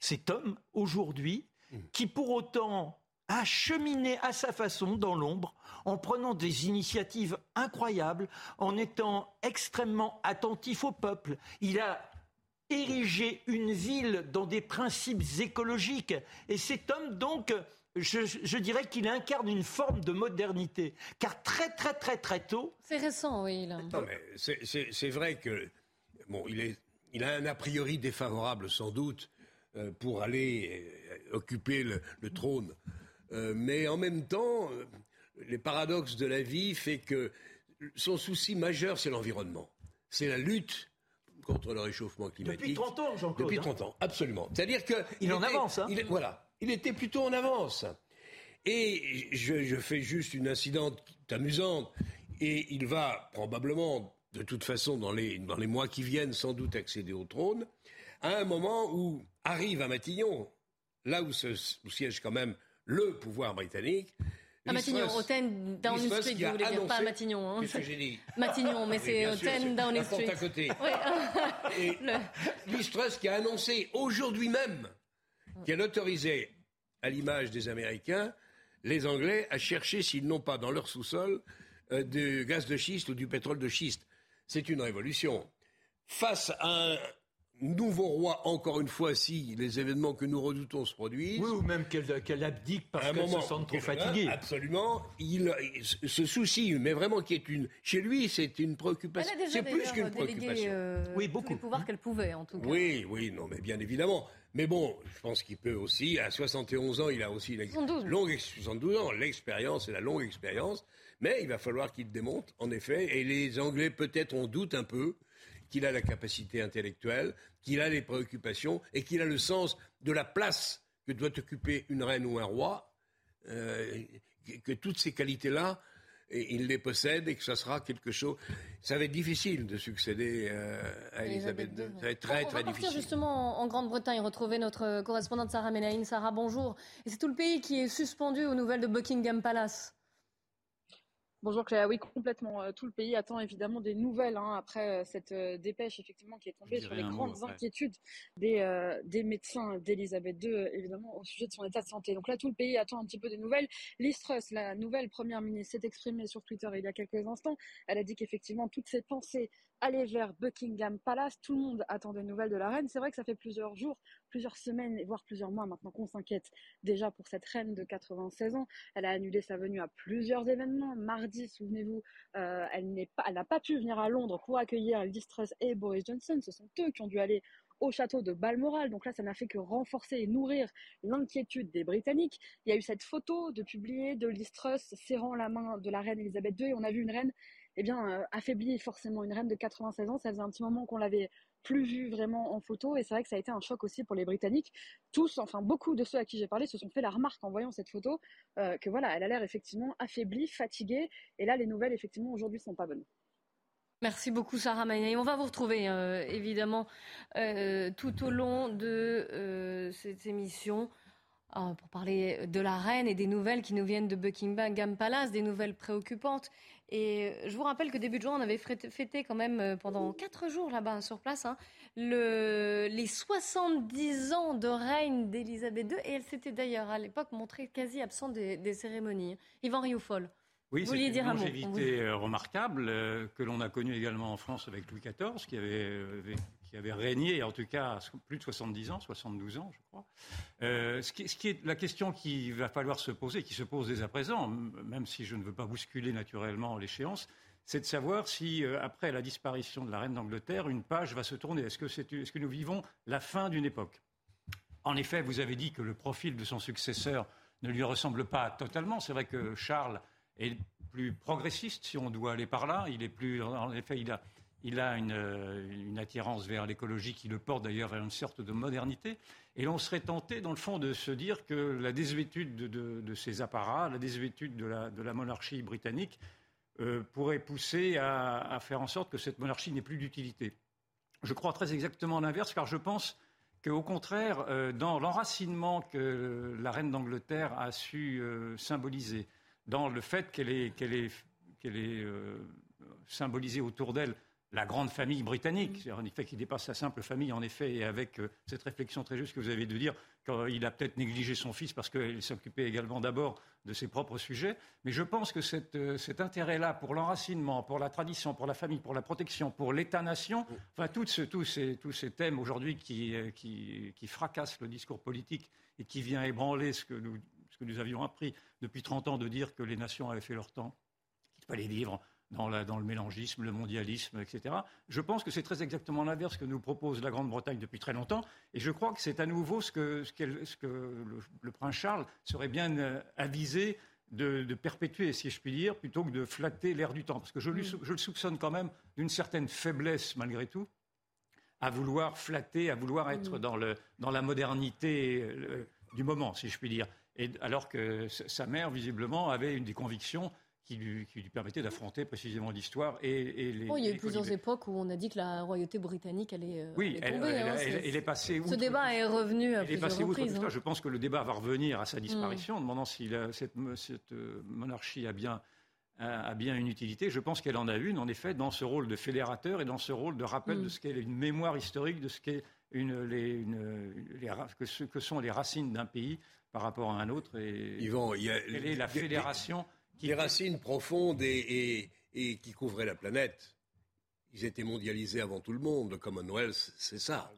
Speaker 11: cet homme, aujourd'hui, mm. qui pour autant a cheminé à sa façon dans l'ombre, en prenant des initiatives incroyables, en étant extrêmement attentif au peuple. Il a érigé une ville dans des principes écologiques. Et cet homme, donc, je, dirais qu'il incarne une forme de modernité. Car très, très, très, très tôt.
Speaker 1: C'est récent, oui.
Speaker 12: C'est vrai que. Bon, il, est, il a un a priori défavorable, sans doute, euh, pour aller euh, occuper le, trône. Euh, mais en même temps, les paradoxes de la vie fait que son souci majeur, c'est l'environnement. C'est la lutte contre le réchauffement climatique.
Speaker 11: Depuis 30 ans, Jean-Claude.
Speaker 12: Depuis 30 hein. ans, absolument. C'est-à-dire que.
Speaker 11: Il, en avance, hein.
Speaker 12: il, Voilà il était plutôt en avance. Et je, fais juste une incidente amusante. Et il va probablement, de toute façon, dans les, dans les mois qui viennent, sans doute accéder au trône, à un moment où arrive à Matignon, là où, se, siège quand même le pouvoir britannique,
Speaker 1: à Matignon, au 10 Downing Street, vous voulez dire, pas à Matignon.
Speaker 12: Hein. Qu'est-ce que j'ai dit
Speaker 1: Matignon, mais c'est au 10 Downing Street.
Speaker 12: à côté. Le... qui a annoncé aujourd'hui même qu'elle autorisait à l'image des Américains, les Anglais à chercher s'ils n'ont pas dans leur sous-sol euh, du gaz de schiste ou du pétrole de schiste. C'est une révolution. Face à un nouveau roi, encore une fois, si les événements que nous redoutons se produisent.
Speaker 11: Oui, ou même qu'elle abdique parce qu'elle se sent trop fatiguée.
Speaker 12: Absolument. Il, ce souci, mais vraiment qui est une. Chez lui, c'est une préoccupation. C'est plus qu'une préoccupation.
Speaker 1: Euh, oui, beaucoup. Tous les pouvoirs qu'elle pouvait, en tout cas.
Speaker 12: Oui, oui, non, mais bien évidemment. Mais bon, je pense qu'il peut aussi, à 71 ans, il a aussi une longue 72 ans, l'expérience et la longue expérience. Mais il va falloir qu'il démonte, en effet. Et les Anglais, peut-être, on doute un peu qu'il a la capacité intellectuelle, qu'il a les préoccupations et qu'il a le sens de la place que doit occuper une reine ou un roi, euh, que toutes ces qualités-là, il les possède et que ça sera quelque chose. Ça va être difficile de succéder euh, à Elisabeth II. Ça va être très, très difficile.
Speaker 1: justement en, Grande-Bretagne, retrouver notre correspondante Sarah Menaïn. Sarah, bonjour. Et c'est tout le pays qui est suspendu aux nouvelles de Buckingham Palace.
Speaker 15: Bonjour Claire, oui complètement. Euh, tout le pays attend évidemment des nouvelles hein, après euh, cette euh, dépêche effectivement qui est tombée sur les grandes inquiétudes des, des médecins d'Elisabeth II évidemment au sujet de son état de santé. Donc là tout le pays attend un petit peu des nouvelles. Liz Truss, la nouvelle première ministre, s'est exprimée sur Twitter il y a quelques instants. Elle a dit qu'effectivement toutes ses pensées allaient vers Buckingham Palace. Tout le monde attend des nouvelles de la reine. C'est vrai que ça fait plusieurs jours, plusieurs semaines, voire plusieurs mois maintenant qu'on s'inquiète déjà pour cette reine de 96 ans. Elle a annulé sa venue à plusieurs événements. Mardi souvenez-vous, euh, elle n'a pas, pu venir à Londres pour accueillir Liz et Boris Johnson. Ce sont eux qui ont dû aller au château de Balmoral. Donc là, ça n'a fait que renforcer et nourrir l'inquiétude des Britanniques. Il y a eu cette photo de publier de Liz Truss serrant la main de la reine Elisabeth II et on a vu une reine eh bien, euh, affaiblie forcément, une reine de 96 ans. Ça faisait un petit moment qu'on l'avait plus vue vraiment en photo et c'est vrai que ça a été un choc aussi pour les Britanniques. Tous, enfin beaucoup de ceux à qui j'ai parlé se sont fait la remarque en voyant cette photo euh, que voilà, elle a l'air effectivement affaiblie, fatiguée et là les nouvelles effectivement aujourd'hui sont pas bonnes.
Speaker 1: Merci beaucoup Sarah Maïnaï. On va vous retrouver euh, évidemment tout au long de cette émission. Ah, pour parler de la reine et des nouvelles qui nous viennent de Buckingham Palace, des nouvelles préoccupantes. Et je vous rappelle que début de juin, on avait fêté quand même euh, pendant quatre jours là-bas sur place hein, le, les 70 ans de règne d'Élisabeth II. Et elle s'était d'ailleurs à l'époque montrée quasi absente des, cérémonies. Yvan Rioufol.
Speaker 13: Oui, c'est une longévité euh, remarquable euh, que l'on a connue également en France avec Louis XIV, qui avait qui avait régné, en tout cas plus de 70 ans, 72 ans, je crois. Euh, ce, qui, est la question qu'il va falloir se poser, qui se pose dès à présent, même si je ne veux pas bousculer naturellement l'échéance, c'est de savoir si, euh, après la disparition de la reine d'Angleterre, une page va se tourner. Est-ce que, est, que nous vivons la fin d'une époque? En effet, vous avez dit que le profil de son successeur ne lui ressemble pas totalement. C'est vrai que Charles est plus progressiste, si on doit aller par là. Il est plus, en effet, il a, il a euh, une, attirance vers l'écologie qui le porte d'ailleurs vers une sorte de modernité. Et l'on serait tenté, dans le fond, de se dire que la désuétude de, ces apparats, la désuétude de la, monarchie britannique euh, pourrait pousser à, faire en sorte que cette monarchie n'ait plus d'utilité. Je crois très exactement l'inverse, car je pense qu'au contraire, euh, dans l'enracinement que la reine d'Angleterre a su symboliser, dans le fait qu'elle est, symbolisée autour d'elle la grande famille britannique, mm. en effet, qui dépasse sa simple famille, en effet, et avec euh, cette réflexion très juste que vous avez de dire qu'il a peut-être négligé son fils parce qu'il s'occupait également d'abord de ses propres sujets. Mais je pense que euh, cet intérêt-là pour l'enracinement, pour la tradition, pour la famille, pour la protection, pour l'État-nation, mm. enfin, tous ces, tous ces thèmes aujourd'hui qui, qui, qui, fracassent le discours politique et qui vient ébranler ce que nous, ce que nous avions appris depuis 30 ans de dire que les nations avaient fait leur temps, qu'il fallait vivre dans, le mélangisme, le mondialisme, etc. Je pense que c'est très exactement l'inverse que nous propose la Grande-Bretagne depuis très longtemps. Et je crois que c'est à nouveau ce que, le, prince Charles serait bien euh, avisé de, perpétuer, si je puis dire, plutôt que de flatter l'air du temps. Parce que je, mm. je le soupçonne quand même d'une certaine faiblesse, malgré tout, à vouloir flatter, à vouloir être mm. dans, le, dans la modernité euh, du moment, si je puis dire. Et alors que sa mère, visiblement, avait une des convictions qui lui, permettait d'affronter précisément l'histoire et, les.
Speaker 1: il y a eu plusieurs époques où on a dit que la royauté britannique allait.
Speaker 13: Euh, oui, elle, est passée.
Speaker 1: Ce débat est revenu à plusieurs reprises. Hein.
Speaker 13: Je pense que le débat va revenir à sa disparition, en demandant si cette, cette, euh, monarchie a bien a bien une utilité. Je pense qu'elle en a une, en effet, dans ce rôle de fédérateur et dans ce rôle de rappel mm. de ce qu'est une mémoire historique, de ce qu'est une, les, que, ce, que sont les racines d'un pays par rapport à un autre. Et
Speaker 12: Yvan, il y a,
Speaker 13: quelle est la fédération
Speaker 12: des racines profondes et, qui couvraient la planète. Ils étaient mondialisés avant tout le monde. Le Commonwealth, c'est ça.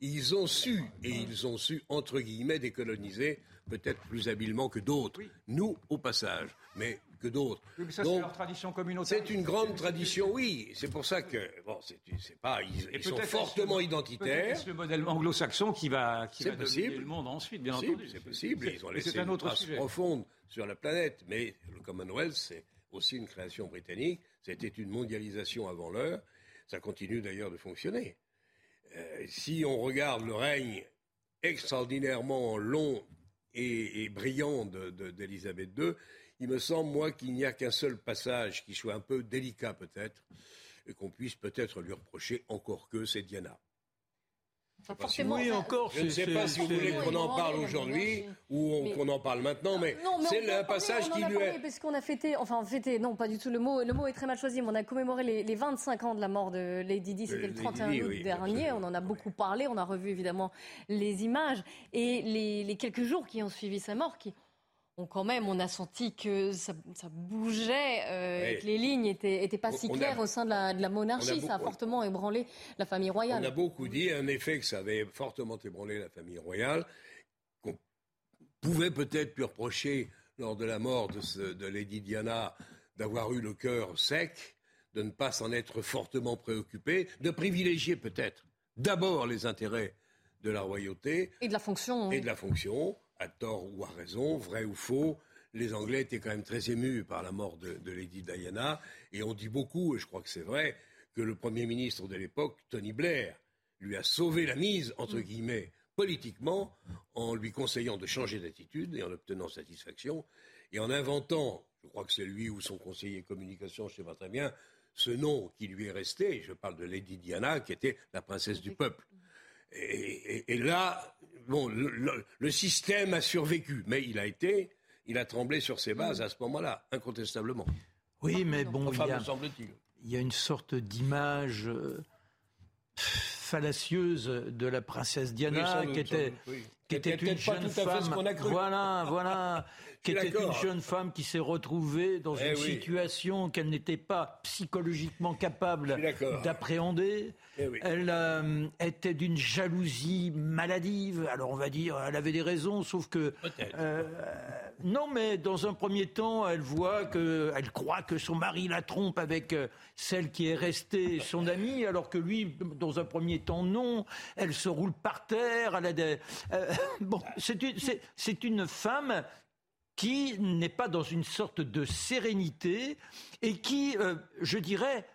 Speaker 12: Ils ont su, et ils ont su, entre guillemets, décoloniser, peut-être plus habilement que d'autres. Nous, au passage, mais que d'autres.
Speaker 13: c'est leur tradition communautaire.
Speaker 12: C'est une grande tradition, oui. C'est pour ça que, bon, c'est pas, ils, sont fortement identitaires.
Speaker 13: C'est le modèle anglo-saxon qui va, qui va dominer le monde ensuite, bien entendu.
Speaker 12: C'est possible. Ils ont laissé une trace profonde sur la planète. Mais le Commonwealth, c'est aussi une création britannique. C'était une mondialisation avant l'heure. Ça continue d'ailleurs de fonctionner. Euh, si on regarde le règne extraordinairement long et, brillant d'Élisabeth II, il me semble, moi, qu'il n'y a qu'un seul passage qui soit un peu délicat peut-être, et qu'on puisse peut-être lui reprocher encore que, c'est Diana
Speaker 11: oui, encore.
Speaker 12: Je ne sais pas si vous voulez qu'on en parle aujourd'hui ou qu'on en parle maintenant, mais, c'est le passage qui lui est.
Speaker 1: Parce qu'on a fêté, enfin fêté, non, pas du tout. Le mot, le mot est très mal choisi. Mais on a commémoré les, 25 ans de la mort de Lady Di. C'était le 31 août dernier. On en a beaucoup parlé. On a revu évidemment les images et les, les quelques jours qui ont suivi sa mort, qui quand même, on a senti que ça, bougeait, euh, que les lignes n'étaient pas si claires au sein de la, monarchie. ça a fortement ébranlé la famille royale.
Speaker 12: On a beaucoup dit, en effet, que ça avait fortement ébranlé la famille royale, qu'on pouvait peut-être lui reprocher, lors de la mort de, de Lady Diana, d'avoir eu le cœur sec, de ne pas s'en être fortement préoccupé, de privilégier peut-être d'abord les intérêts de la royauté.
Speaker 1: Et de la fonction.
Speaker 12: Et de la fonction à tort ou à raison, vrai ou faux, les Anglais étaient quand même très émus par la mort de, Lady Diana. Et on dit beaucoup, et je crois que c'est vrai, que le Premier ministre de l'époque, Tony Blair, lui a sauvé la mise, entre guillemets, politiquement, en lui conseillant de changer d'attitude et en obtenant satisfaction, et en inventant, je crois que c'est lui ou son conseiller communication, je ne sais pas très bien, ce nom qui lui est resté, je parle de Lady Diana, qui était la princesse du peuple. Et, là, bon, le, système a survécu, mais il a été, il a tremblé sur ses bases à ce moment-là, incontestablement.
Speaker 11: Oui, mais bon, il, y a, il y a une sorte d'image euh, fallacieuse de la princesse Diana qui était, qui était une jeune femme. Voilà, voilà, qui était une jeune femme qui s'est retrouvée dans eh une situation qu'elle n'était pas psychologiquement capable d'appréhender. Eh elle euh, était d'une jalousie maladive. Alors on va dire, elle avait des raisons, sauf que euh, non, mais dans un premier temps, elle voit que, elle croit que son mari la trompe avec euh, celle qui est restée son amie, alors que lui, dans un premier temps, non. Elle se roule par terre. Elle a des, bon, c'est une, c'est une femme qui n'est pas dans une sorte de sérénité et qui, je dirais,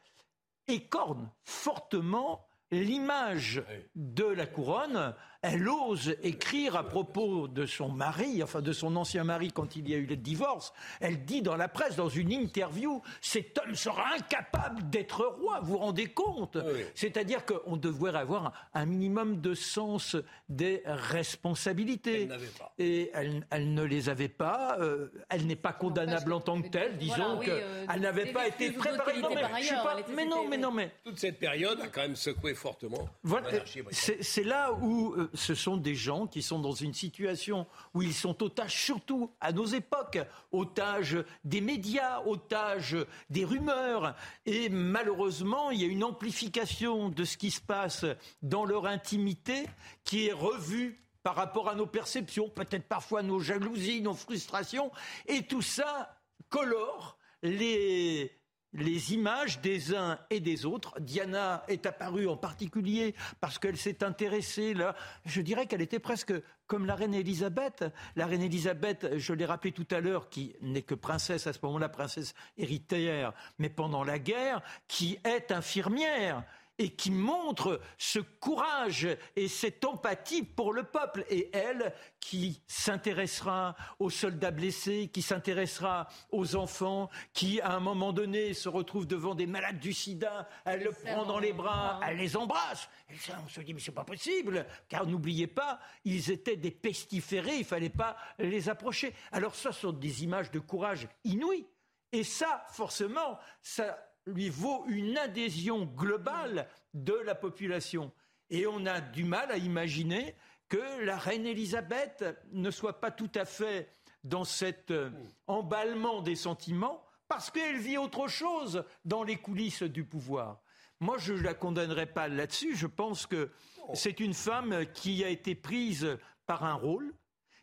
Speaker 11: écorne fortement l'image de la couronne elle ose écrire à propos de son mari, enfin de son ancien mari quand il y a eu le divorce. Elle dit dans la presse, dans une interview, cet homme sera incapable d'être roi. Vous vous rendez compte? C'est-à-dire qu'on devrait avoir un minimum de sens des responsabilités.
Speaker 12: Elle pas.
Speaker 11: Et elle, ne les avait pas. Euh, elle n'est pas condamnable en tant que telle. Disons qu'elle
Speaker 1: euh,
Speaker 11: n'avait pas été préparée. Non, mais, pas, mais non, mais non, mais
Speaker 12: toute cette période a quand même secoué fortement.
Speaker 11: Voilà, c'est là où euh, ce sont des gens qui sont dans une situation où ils sont otages, surtout à nos époques, otages des médias, otages des rumeurs. Et malheureusement, il y a une amplification de ce qui se passe dans leur intimité qui est revue par rapport à nos perceptions, peut-être parfois nos jalousies, nos frustrations. Et tout ça colore les les images des uns et des autres. Diana est apparue en particulier parce qu'elle s'est intéressée là. Je dirais qu'elle était presque comme la reine Elisabeth. La reine Elisabeth, je l'ai rappelé tout à l'heure, qui n'est que princesse à ce moment-là, princesse héritière, mais pendant la guerre, qui est infirmière et qui montre ce courage et cette empathie pour le peuple. Et elle qui s'intéressera aux soldats blessés, qui s'intéressera aux enfants, qui à un moment donné se retrouve devant des malades du sida, elle le prend dans les bras, elle les embrasse. Et ça, on se dit mais c'est pas possible, car n'oubliez pas, ils étaient des pestiférés, il fallait pas les approcher. Alors ça sont des images de courage inouï. Et ça, forcément, ça lui vaut une adhésion globale de la population. Et on a du mal à imaginer que la reine Élisabeth ne soit pas tout à fait dans cet euh, emballement des sentiments, parce qu'elle vit autre chose dans les coulisses du pouvoir. Moi, je ne la condamnerai pas là-dessus. Je pense que c'est une femme qui a été prise par un rôle,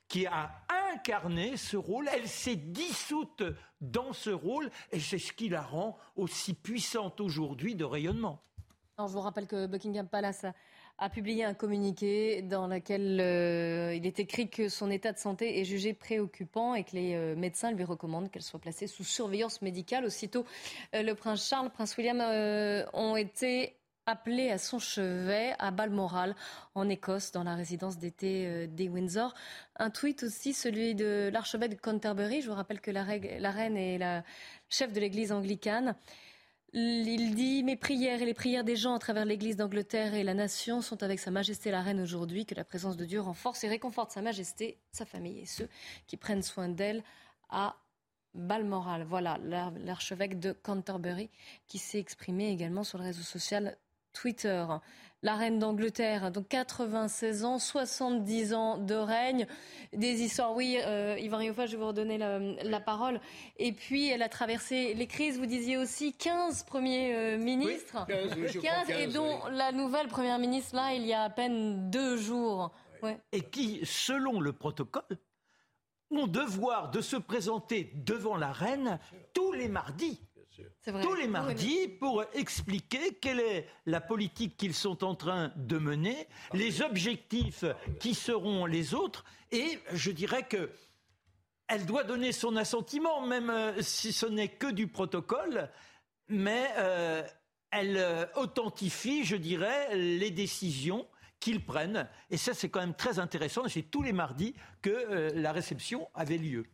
Speaker 11: qui a incarné ce rôle, elle s'est dissoute dans ce rôle, et c'est ce qui la rend aussi puissante aujourd'hui de rayonnement.
Speaker 1: je vous rappelle que Buckingham Palace a, publié un communiqué dans lequel euh, il est écrit que son état de santé est jugé préoccupant et que les euh, médecins lui recommandent qu'elle soit placée sous surveillance médicale. Aussitôt, euh, le prince Charles, le prince William ont été appelé à son chevet à Balmoral, en Écosse, dans la résidence d'été euh, des Windsor. Un tweet aussi, celui de l'archevêque de Canterbury. Je vous rappelle que la, reine est la chef de l'église anglicane. Il dit Mes prières et les prières des gens à travers l'Église d'Angleterre et la nation sont avec Sa Majesté la Reine aujourd'hui. Que la présence de Dieu renforce et réconforte Sa Majesté, sa famille et ceux qui prennent soin d'elle à Balmoral. Voilà l'archevêque de Canterbury qui s'est exprimé également sur le réseau social Twitter. La reine d'Angleterre, donc 96 ans, 70 ans de règne. Des histoires, oui, euh, Yvan Riouffa, je vais vous redonner la, parole. Et puis, elle a traversé les crises, vous disiez aussi 15 premiers euh, ministres. 15, et dont la nouvelle première ministre, là, il y a à peine deux jours.
Speaker 11: Et qui, selon le protocole, ont devoir de se présenter devant la reine tous les mardis tous les mardis pour expliquer quelle est la politique qu'ils sont en train de mener, les objectifs qui seront les autres, et je dirais que elle doit donner son assentiment, même euh, si ce n'est que du protocole, mais euh, elle euh, authentifie, je dirais, les décisions qu'ils prennent. Et ça, c'est quand même très intéressant. Et c'est tous les mardis que la réception avait lieu.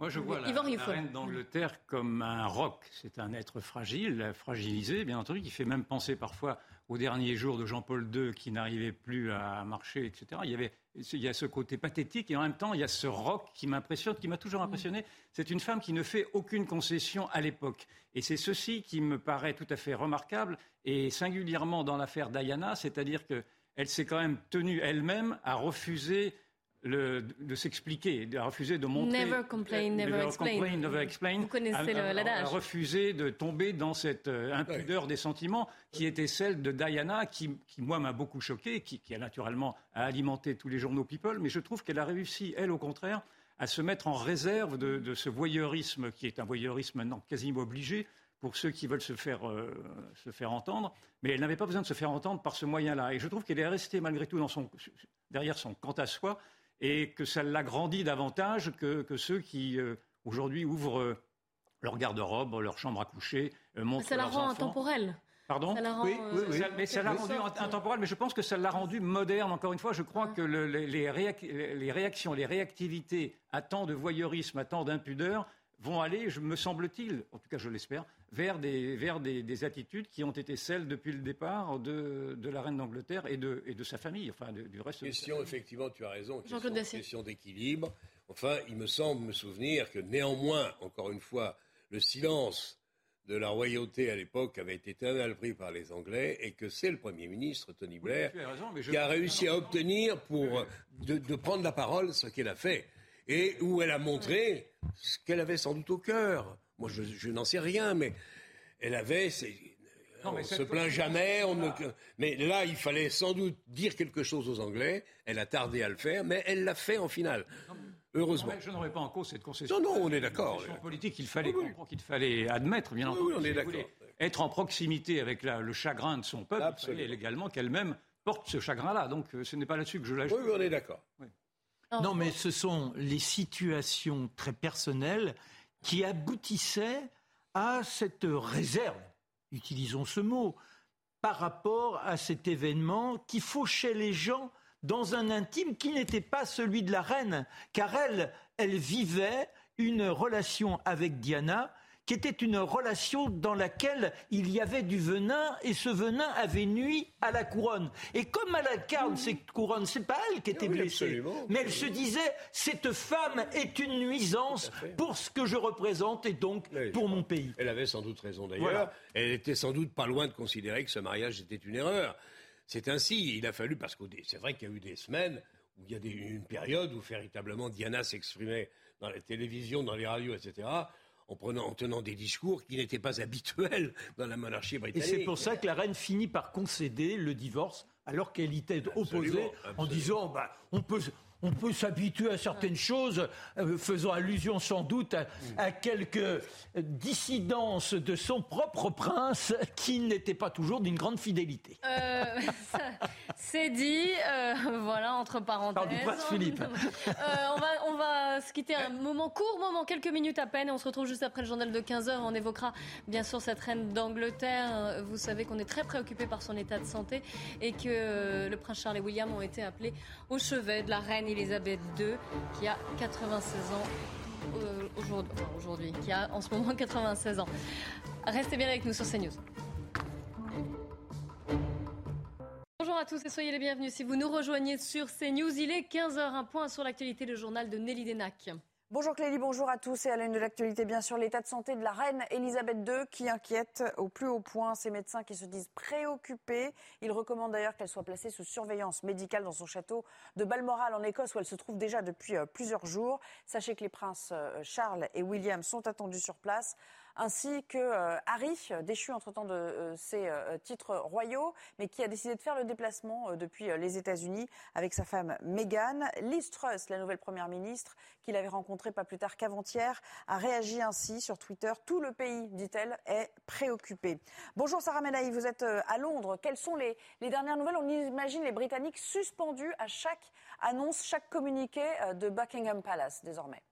Speaker 13: Moi, je vois la, reine d'Angleterre comme un roc. C'est un être fragile, fragilisé, bien entendu, qui fait même penser parfois aux derniers jours de Jean-Paul II qui n'arrivait plus à marcher, etc. Il y, avait, il y a ce côté pathétique et en même temps, il y a ce roc qui m'impressionne, qui m'a toujours mm. impressionné. C'est une femme qui ne fait aucune concession à l'époque. Et c'est ceci qui me paraît tout à fait remarquable et singulièrement dans l'affaire Diana, c'est-à-dire qu'elle s'est quand même tenue elle-même à refuser de s'expliquer, de refuser de montrer.
Speaker 1: Never complain, never, explain.
Speaker 13: never explain.
Speaker 1: Vous connaissez l'adage.
Speaker 13: A refusé de tomber dans cette euh, impudeur des sentiments qui était celle de Diana, qui, moi, m'a beaucoup choqué, qui, a naturellement alimenté tous les journaux People, mais je trouve qu'elle a réussi, elle, au contraire, à se mettre en réserve de, ce voyeurisme qui est un voyeurisme maintenant quasiment obligé pour ceux qui veulent se faire, euh, se faire entendre, mais elle n'avait pas besoin de se faire entendre par ce moyen-là. Et je trouve qu'elle est restée malgré tout dans son, derrière son quant à soi, et que ça l'agrandit davantage que, ceux qui, euh, aujourd'hui, ouvrent euh, leur garde-robe, leur chambre à coucher,
Speaker 1: euh, montrent Ça la rend intemporelle.
Speaker 13: Pardon?
Speaker 1: Oui,
Speaker 13: oui, oui, Mais ça l'a rendu intemporel, mais je pense que ça l'a rendu moderne. Encore une fois, je crois que les, les, réactions, les réactivités à temps de voyeurisme, à temps d'impudeur, vont aller, me semble-t-il, en tout cas je l'espère, vers, des, vers des, attitudes qui ont été celles depuis le départ de, de la reine d'Angleterre et de, et de sa famille, enfin du reste.
Speaker 12: Question, effectivement, tu as raison, question, question d'équilibre. Enfin, il me semble me souvenir que néanmoins, encore une fois, le silence de la royauté à l'époque avait été mal pris par les Anglais et que c'est le Premier ministre, Tony Blair, qui a réussi à obtenir pour de, de prendre la parole ce qu'elle a fait et où elle a montré ce qu'elle avait sans doute au cœur. Moi, je, n'en sais rien, mais elle avait. on ne se plaint jamais. On ne... Mais là, il fallait sans doute dire quelque chose aux Anglais. Elle a tardé à le faire, mais elle l'a fait en finale. Heureusement.
Speaker 13: je n'aurais pas en cause cette concession.
Speaker 12: Non, non, on est d'accord.
Speaker 13: politique qu'il fallait, qu'il fallait admettre, bien entendu.
Speaker 12: Oui, on est d'accord.
Speaker 13: Être en proximité avec le chagrin de son peuple, il fallait également qu'elle-même porte ce chagrin-là. Donc, euh, ce n'est pas là-dessus que je l'ajoute.
Speaker 12: Oui, on est d'accord.
Speaker 11: Non, mais ce sont les situations très personnelles qui aboutissaient à cette réserve, utilisons ce mot, par rapport à cet événement qui fauchait les gens dans un intime qui n'était pas celui de la reine, car elle, elle vivait une relation avec Diana qui était une relation dans laquelle il y avait du venin et ce venin avait nuit à la couronne. Et comme elle incarne cette couronne, c'est pas elle qui était blessée, mais elle se disait cette femme est une nuisance pour ce que je représente et donc pour mon pays.
Speaker 12: Elle avait sans doute raison d'ailleurs. Elle était sans doute pas loin de considérer que ce mariage était une erreur. C'est ainsi. Il a fallu parce que c'est vrai qu'il y a eu des semaines où il y a eu une période où véritablement Diana s'exprimait dans la télévision, dans les radios, etc en, prenant, en tenant des discours qui n'étaient pas habituels dans la monarchie britannique.
Speaker 11: Et c'est pour ça que la reine finit par concéder le divorce alors qu'elle était opposée en disant bah, on peut on peut s'habituer à certaines choses, euh, faisant allusion sans doute à, quelques dissidences de son propre prince qui n'étaient pas toujours d'une grande fidélité.
Speaker 1: Euh, c'est dit, euh, voilà, entre parenthèses.
Speaker 11: du prince Philippe.
Speaker 1: on, va, on va se quitter un moment court, moment, quelques minutes à peine, et on se retrouve juste après le journal de 15h. On évoquera bien sûr cette reine d'Angleterre. Vous savez qu'on est très préoccupé par son état de santé et que le prince Charles et William ont été appelés au chevet de la reine Elisabeth II, qui a 96 ans euh, aujourd'hui, qui a en ce moment 96 ans. Restez bien avec nous sur CNews. Bonjour à tous et soyez les bienvenus. Si vous nous rejoignez sur CNews, il est 15h, un point sur l'actualité, le journal de Nelly Denac.
Speaker 2: Bonjour Clélie, bonjour à tous. Et à l'une de l'actualité, bien sûr, l'état de santé de la reine Elisabeth II qui inquiète au plus haut point ces médecins qui se disent préoccupés. Ils recommandent d'ailleurs qu'elle soit placée sous surveillance médicale dans son château de Balmoral en Écosse où elle se trouve déjà depuis euh, plusieurs jours. Sachez que les princes euh, Charles et William sont attendus sur place ainsi que euh, Harry, déchu entre-temps de euh, ses euh, titres royaux, mais qui a décidé de faire le déplacement depuis les États-Unis avec sa femme Meghan. Liz Truss, la nouvelle première ministre, qu'il avait rencontrée pas plus tard qu'avant-hier, a réagi ainsi sur Twitter. Tout le pays, dit-elle, est préoccupé. Bonjour Sarah Menaï, vous êtes à Londres. Quelles sont les, les dernières nouvelles? On imagine les Britanniques suspendus à chaque annonce, chaque communiqué de Buckingham Palace désormais.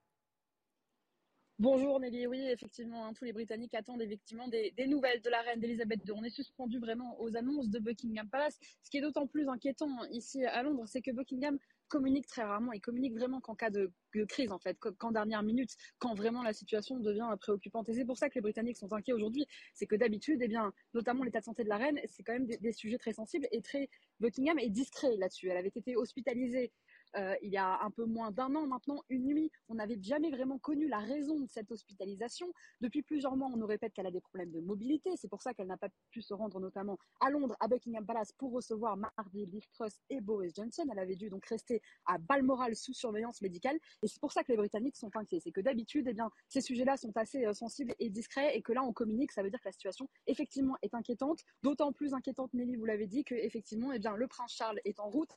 Speaker 15: Bonjour Nelly, oui effectivement, hein, tous les Britanniques attendent effectivement des, nouvelles de la reine d'Elisabeth II. On est suspendu vraiment aux annonces de Buckingham Palace. Ce qui est d'autant plus inquiétant hein, ici à Londres, c'est que Buckingham communique très rarement. Il communique vraiment qu'en cas de, crise, en fait, qu'en dernière minute, quand vraiment la situation devient préoccupante. Et c'est pour ça que les Britanniques sont inquiets aujourd'hui. C'est que d'habitude, eh bien, notamment l'état de santé de la reine, c'est quand même des, des, sujets très sensibles et très. Buckingham est discret là-dessus. Elle avait été hospitalisée euh, il y a un peu moins d'un an maintenant, une nuit. On n'avait jamais vraiment connu la raison de cette hospitalisation. Depuis plusieurs mois, on nous répète qu'elle a des problèmes de mobilité. C'est pour ça qu'elle n'a pas pu se rendre notamment à Londres, à Buckingham Palace, pour recevoir mardi Liz Truss et Boris Johnson. Elle avait dû donc rester à Balmoral sous surveillance médicale. Et c'est pour ça que les Britanniques sont inquiets. C'est que d'habitude, eh bien, ces sujets-là sont assez euh, sensibles et discrets et que là, on communique. Ça veut dire que la situation, effectivement, est inquiétante. D'autant plus inquiétante, Nelly, vous l'avez dit, que effectivement, eh bien, le prince Charles est en route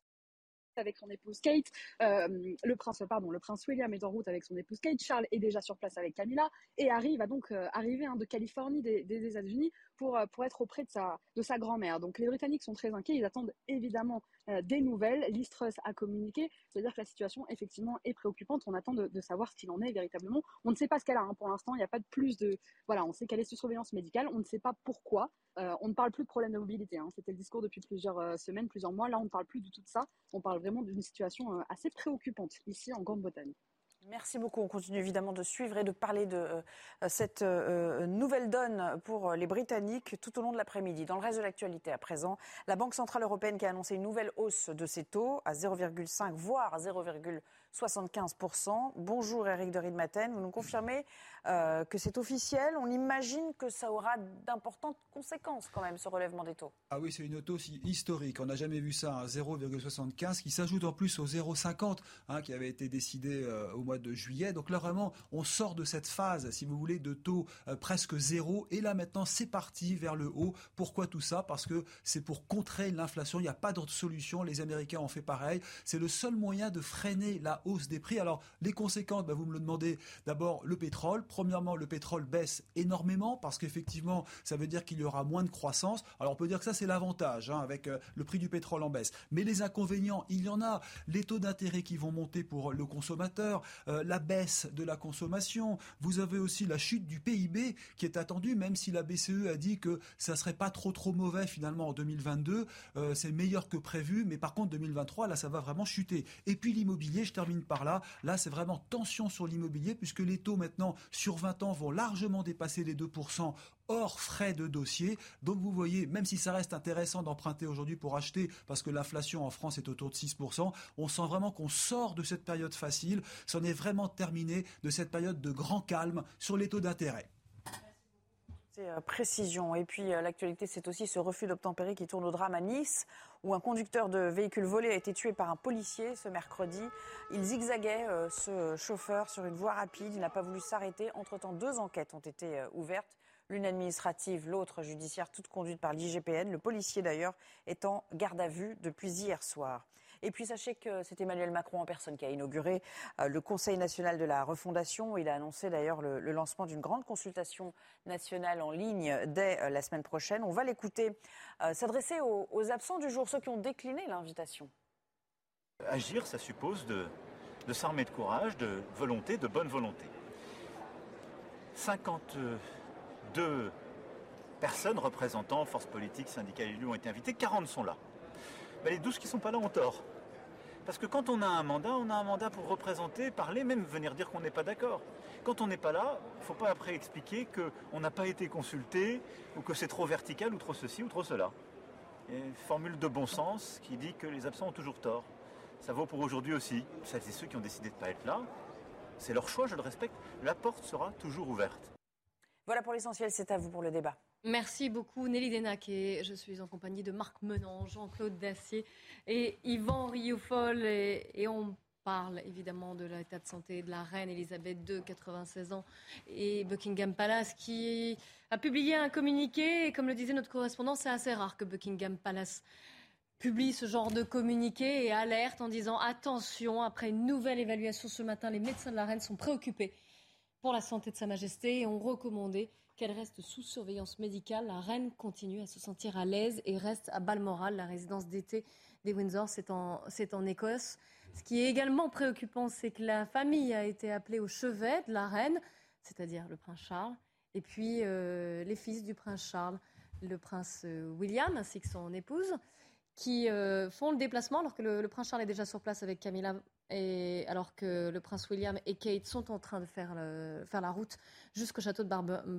Speaker 15: avec son épouse Kate. Euh, le prince, pardon, le prince William est en route avec son épouse Kate. Charles est déjà sur place avec Camilla et Harry va donc euh, arriver hein, de Californie, des, États-Unis, pour, euh, pour être auprès de sa, de sa grand-mère. Donc les Britanniques sont très inquiets. Ils attendent évidemment des nouvelles. Listrus a communiqué, c'est-à-dire que la situation effectivement est préoccupante. On attend de, savoir ce qu'il en est véritablement. On ne sait pas ce qu'elle a hein. pour l'instant. Il n'y a pas de plus de voilà. On sait qu'elle est sous surveillance médicale. On ne sait pas pourquoi. on ne parle plus de problème de mobilité. Hein. C'était le discours depuis plusieurs semaines, plusieurs mois. Là, on ne parle plus du tout de ça. On parle vraiment d'une situation euh, assez préoccupante ici en Grande-Bretagne.
Speaker 2: Merci beaucoup. On continue évidemment de suivre et de parler de euh, cette euh, nouvelle donne pour les Britanniques tout au long de l'après-midi. Dans le reste de l'actualité à présent, la Banque Centrale Européenne qui a annoncé une nouvelle hausse de ses taux à 0,5 voire à 0,75%. Bonjour Eric de Riedmaten, vous nous confirmez euh, que c'est officiel. On imagine que ça aura d'importantes conséquences quand même, ce relèvement des taux.
Speaker 16: Ah oui, c'est une hausse historique. On n'a jamais vu ça, à 0,75, qui s'ajoute en plus au 0,50 hein, qui avait été décidé euh, au mois de juillet. Donc là, vraiment, on sort de cette phase, si vous voulez, de taux euh, presque zéro. Et là, maintenant, c'est parti vers le haut. Pourquoi tout ça? Parce que c'est pour contrer l'inflation. Il n'y a pas d'autre solution. Les Américains ont fait pareil. C'est le seul moyen de freiner la hausse des prix. Alors, les conséquences, bah, vous me le demandez. D'abord, le pétrole Premièrement, le pétrole baisse énormément parce qu'effectivement, ça veut dire qu'il y aura moins de croissance. Alors on peut dire que ça c'est l'avantage hein, avec euh, le prix du pétrole en baisse. Mais les inconvénients, il y en a. Les taux d'intérêt qui vont monter pour le consommateur, euh, la baisse de la consommation. Vous avez aussi la chute du PIB qui est attendue, même si la BCE a dit que ça serait pas trop trop mauvais finalement en 2022. Euh, c'est meilleur que prévu, mais par contre 2023 là ça va vraiment chuter. Et puis l'immobilier, je termine par là. Là c'est vraiment tension sur l'immobilier puisque les taux maintenant 20 ans vont largement dépasser les 2% hors frais de dossier. Donc vous voyez, même si ça reste intéressant d'emprunter aujourd'hui pour acheter, parce que l'inflation en France est autour de 6%, on sent vraiment qu'on sort de cette période facile, c'en est vraiment terminé de cette période de grand calme sur les taux d'intérêt.
Speaker 2: Euh, précision. Et puis euh, l'actualité, c'est aussi ce refus d'obtempérer qui tourne au drame à Nice, où un conducteur de véhicule volé a été tué par un policier ce mercredi. Il zigzaguait, euh, ce chauffeur, sur une voie rapide. Il n'a pas voulu s'arrêter. Entre-temps, deux enquêtes ont été ouvertes. L'une administrative, l'autre judiciaire, toute conduite par l'IGPN. Le policier, d'ailleurs, est en garde à vue depuis hier soir. Et puis sachez que c'est Emmanuel Macron en personne qui a inauguré euh, le Conseil national de la refondation. Il a annoncé d'ailleurs le, lancement d'une grande consultation nationale en ligne dès euh, la semaine prochaine. On va l'écouter euh, s'adresser aux, absents du jour, ceux qui ont décliné l'invitation.
Speaker 17: Agir, ça suppose de, s'armer de courage, de volonté, de bonne volonté. 52 personnes représentant forces politiques, syndicats élus ont été invitées, 40 sont là. Les 12 qui sont pas là ont tort. Parce que quand on a un mandat, on a un mandat pour représenter, parler, même venir dire qu'on n'est pas d'accord. Quand on n'est pas là, il ne faut pas après expliquer qu'on n'a pas été consulté, ou que c'est trop vertical, ou trop ceci, ou trop cela. A une formule de bon sens qui dit que les absents ont toujours tort. Ça vaut pour aujourd'hui aussi. Celles et ceux qui ont décidé de ne pas être là, c'est leur choix, je le respecte. La porte sera toujours ouverte.
Speaker 2: Voilà pour l'essentiel, c'est à vous pour le débat.
Speaker 1: Merci beaucoup Nelly Denac et je suis en compagnie de Marc Menant, Jean-Claude Dacier et Yvan Rioufol. Et, et, on parle évidemment de l'état de santé de la reine Elisabeth II, 96 ans, et Buckingham Palace qui a publié un communiqué. Et comme le disait notre correspondant, c'est assez rare que Buckingham Palace publie ce genre de communiqué et alerte en disant attention, après une nouvelle évaluation ce matin, les médecins de la reine sont préoccupés pour la santé de Sa Majesté et ont recommandé qu'elle reste sous surveillance médicale. La reine continue à se sentir à l'aise et reste à Balmoral, la résidence d'été des Windsor, c'est en, en Écosse. Ce qui est également préoccupant, c'est que la famille a été appelée au chevet de la reine, c'est-à-dire le prince Charles, et puis euh, les fils du prince Charles, le prince euh, William ainsi que son épouse, qui euh, font le déplacement alors que le, prince Charles est déjà sur place avec Camilla et alors que le prince William et Kate sont en train de faire, la route jusqu'au château de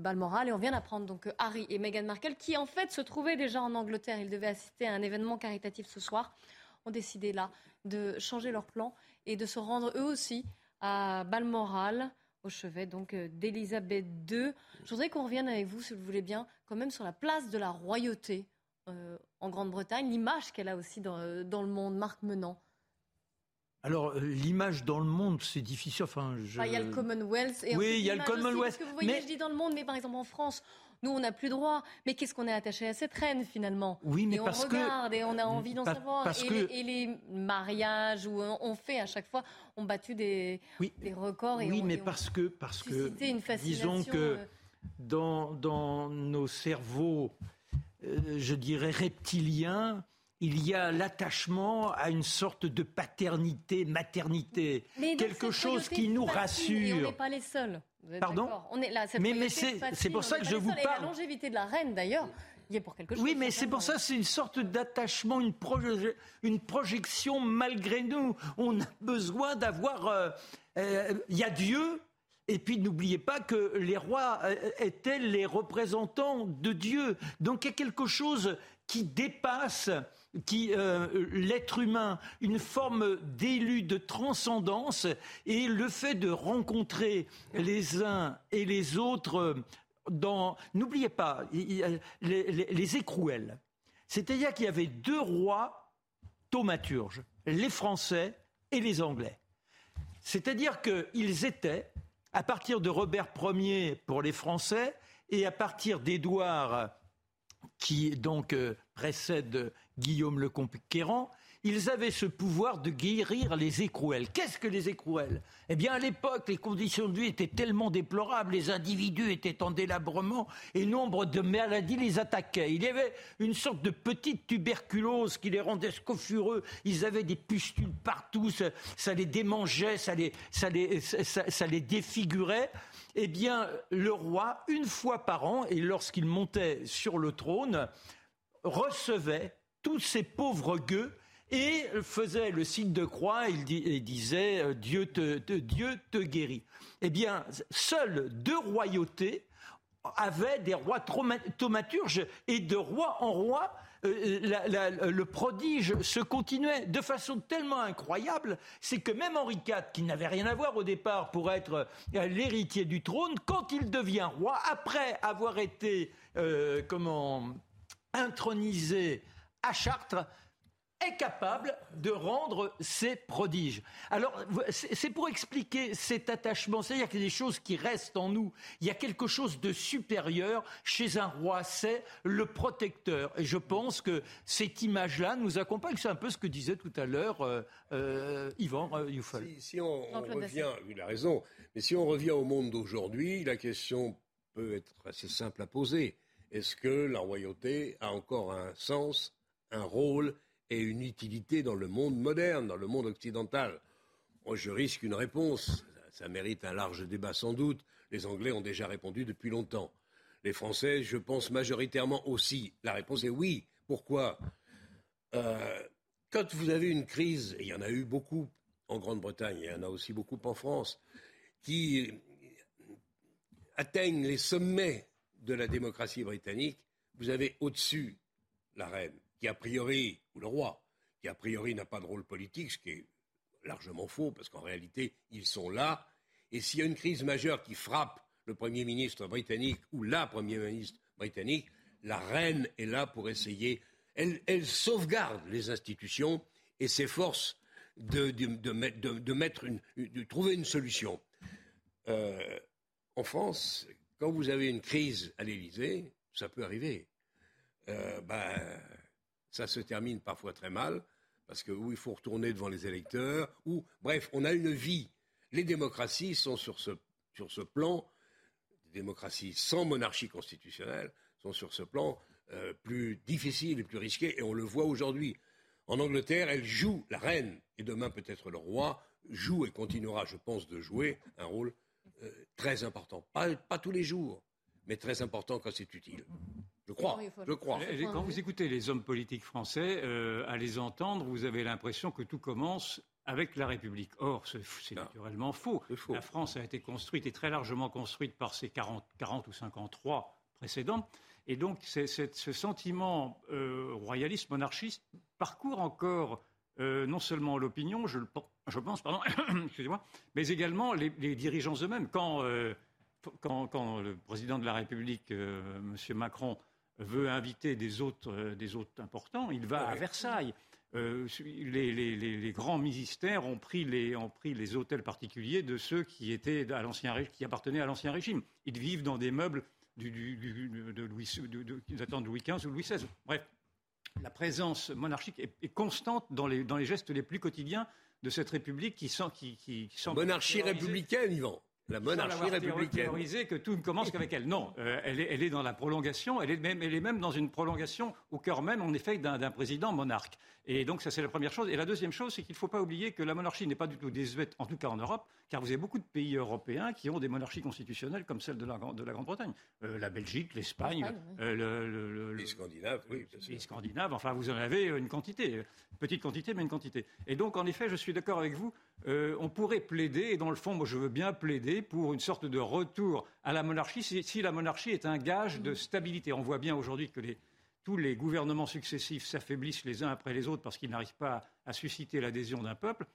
Speaker 1: Balmoral. Et on vient d'apprendre donc Harry et Meghan Markle, qui en fait se trouvaient déjà en Angleterre, ils devaient assister à un événement caritatif ce soir, ont décidé là de changer leur plan et de se rendre eux aussi à Balmoral au chevet donc euh, d'Elisabeth II. Je voudrais qu'on revienne avec vous, si vous voulez bien, quand même sur la place de la royauté euh, en Grande-Bretagne, l'image qu'elle a aussi dans, dans, le monde. Marc Menant.
Speaker 11: Alors, l'image dans le monde, c'est difficile. Enfin, je...
Speaker 1: il y a le Commonwealth. Et
Speaker 11: oui, il y a le Commonwealth.
Speaker 1: Aussi, que vous voyez, je dis dans le monde, mais par exemple en France, nous, on n'a plus droit. Mais qu'est-ce qu'on est attaché à cette reine finalement?
Speaker 11: Oui, mais
Speaker 1: et
Speaker 11: parce
Speaker 1: on regarde et on a envie d'en savoir. et, les, et, les, mariages où on fait à chaque fois ont battu des, des records.
Speaker 11: Et oui, mais parce que parce que disons que euh, dans dans nos cerveaux, euh, je dirais reptiliens. Il y a l'attachement à une sorte de paternité, maternité, quelque chose qui nous rassure. On
Speaker 1: n'est pas les seuls.
Speaker 11: Pardon
Speaker 1: On est là.
Speaker 11: mais, mais c'est pour ça que je vous parle.
Speaker 1: Et la longévité de la reine, d'ailleurs, il est pour quelque chose.
Speaker 11: Oui, mais c'est pour ça, c'est une sorte d'attachement, une, une, projection malgré nous. On a besoin d'avoir. Euh, euh, il y a Dieu. Et puis n'oubliez pas que les rois euh, étaient les représentants de Dieu. Donc il y a quelque chose qui dépasse qui euh, l'être humain, une forme d'élu de transcendance, et le fait de rencontrer les uns et les autres dans, n'oubliez pas, les, les, écrouelles. C'est-à-dire qu'il y avait deux rois thaumaturges, les Français et les Anglais. C'est-à-dire qu'ils étaient, à partir de Robert Ier pour les Français, et à partir d'Édouard, qui donc euh, précède Guillaume le Conquérant, ils avaient ce pouvoir de guérir les écrouelles. Qu'est-ce que les écrouelles? Eh bien, à l'époque, les conditions de vie étaient tellement déplorables, les individus étaient en délabrement et nombre de maladies les attaquaient. Il y avait une sorte de petite tuberculose qui les rendait scofureux. Ils avaient des pustules partout, ça, les démangeait, ça les défigurait. Eh bien, le roi, une fois par an, et lorsqu'il montait sur le trône, recevait tous ces pauvres gueux et faisait le signe de croix et, disait euh, Dieu te, guérit. Eh bien, seules deux royautés avaient des rois thaumaturges et de roi en roi, euh, le prodige se continuait de façon tellement incroyable, c'est que même Henri IV, qui n'avait rien à voir au départ pour être euh, l'héritier du trône, quand il devient roi, après avoir été comment intronisé à Chartres est capable de rendre ses prodiges. Alors, c'est pour expliquer cet attachement, c'est-à-dire qu'il y a des choses qui restent en nous. Il y a quelque chose de supérieur chez un roi, c'est le protecteur. Et je pense que cette image-là nous accompagne. C'est un peu ce que disait tout à l'heure euh, euh, Yvan euh,
Speaker 12: Si, on, revient, il a raison, mais si on revient au monde d'aujourd'hui, la question peut être assez simple à poser. Est-ce que la royauté a encore un sens un rôle et une utilité dans le monde moderne, dans le monde occidental Moi, je risque une réponse. Ça mérite un large débat sans doute. Les Anglais ont déjà répondu depuis longtemps. Les Français, je pense majoritairement aussi. La réponse est oui. Pourquoi? Euh, Quand vous avez une crise, et il y en a eu beaucoup en Grande-Bretagne, il y en a aussi beaucoup en France, qui atteignent les sommets de la démocratie britannique, vous avez au-dessus la reine, qui a priori, ou le roi, qui a priori n'a pas de rôle politique, ce qui est largement faux, parce qu'en réalité, ils sont là. Et s'il y a une crise majeure qui frappe le Premier ministre britannique ou la Première ministre britannique, la reine est là pour essayer. Elle, sauvegarde les institutions et s'efforce de, trouver une solution. Euh, en France, quand vous avez une crise à l'Élysée, ça peut arriver. Euh, ben, ça se termine parfois très mal, parce que il faut retourner devant les électeurs, ou bref, on a une vie. Les démocraties sont sur ce, plan, les démocraties sans monarchie constitutionnelle sont sur ce plan euh, plus difficiles et plus risquées, et on le voit aujourd'hui. En Angleterre, elle joue, la reine, et demain peut-être le roi, joue et continuera, je pense, de jouer un rôle euh, très important. pas tous les jours, mais très important quand c'est utile. Je crois. Je crois.
Speaker 13: quand vous écoutez les hommes politiques français, euh, à les entendre, vous avez l'impression que tout commence avec la République. Or, c'est naturellement faux. La France a été construite et très largement construite par ses 40, 40 ou 53 précédents. Et donc, ce sentiment euh, royaliste, monarchiste, parcourt encore euh, non seulement l'opinion, je, je, pense, pardon, excusez-moi, mais également les, dirigeants eux-mêmes. Quand, quand, quand, le président de la République, M. Macron, veut inviter des autres, euh, des autres importants, il va à Versailles. euh, les, grands ministères ont pris les, ont pris les hôtels particuliers de ceux qui, étaient à qui appartenaient à l'ancien régime. Ils vivent dans des meubles du, de Louis, datant de Louis XV ou Louis XVI. Bref, la présence monarchique est, constante dans les, dans les, gestes les plus quotidiens de cette République qui, sent, qui, qui,
Speaker 12: Monarchie républicaine, Yvan la monarchie républicaine.
Speaker 13: que tout ne commence qu'avec elle. Non, euh, elle, est, elle, est, dans la prolongation, elle est, même, elle est même dans une prolongation au cœur même, en effet, d'un président monarque. Et donc, ça, c'est la première chose. Et la deuxième chose, c'est qu'il ne faut pas oublier que la monarchie n'est pas du tout désuète, en tout cas en Europe, car vous avez beaucoup de pays européens qui ont des monarchies constitutionnelles comme celle de la, de la Grande-Bretagne. Euh, la Belgique, l'Espagne,
Speaker 12: euh, les Scandinaves, oui.
Speaker 13: Les Scandinaves, enfin, vous en avez une quantité, petite quantité, mais une quantité. Et donc, en effet, je suis d'accord avec vous, euh, on pourrait plaider, et dans le fond, moi je veux bien plaider pour une sorte de retour à la monarchie, si, la monarchie est un gage de stabilité. On voit bien aujourd'hui que tous les gouvernements successifs s'affaiblissent les uns après les autres parce qu'ils n'arrivent pas à susciter l'adhésion d'un peuple.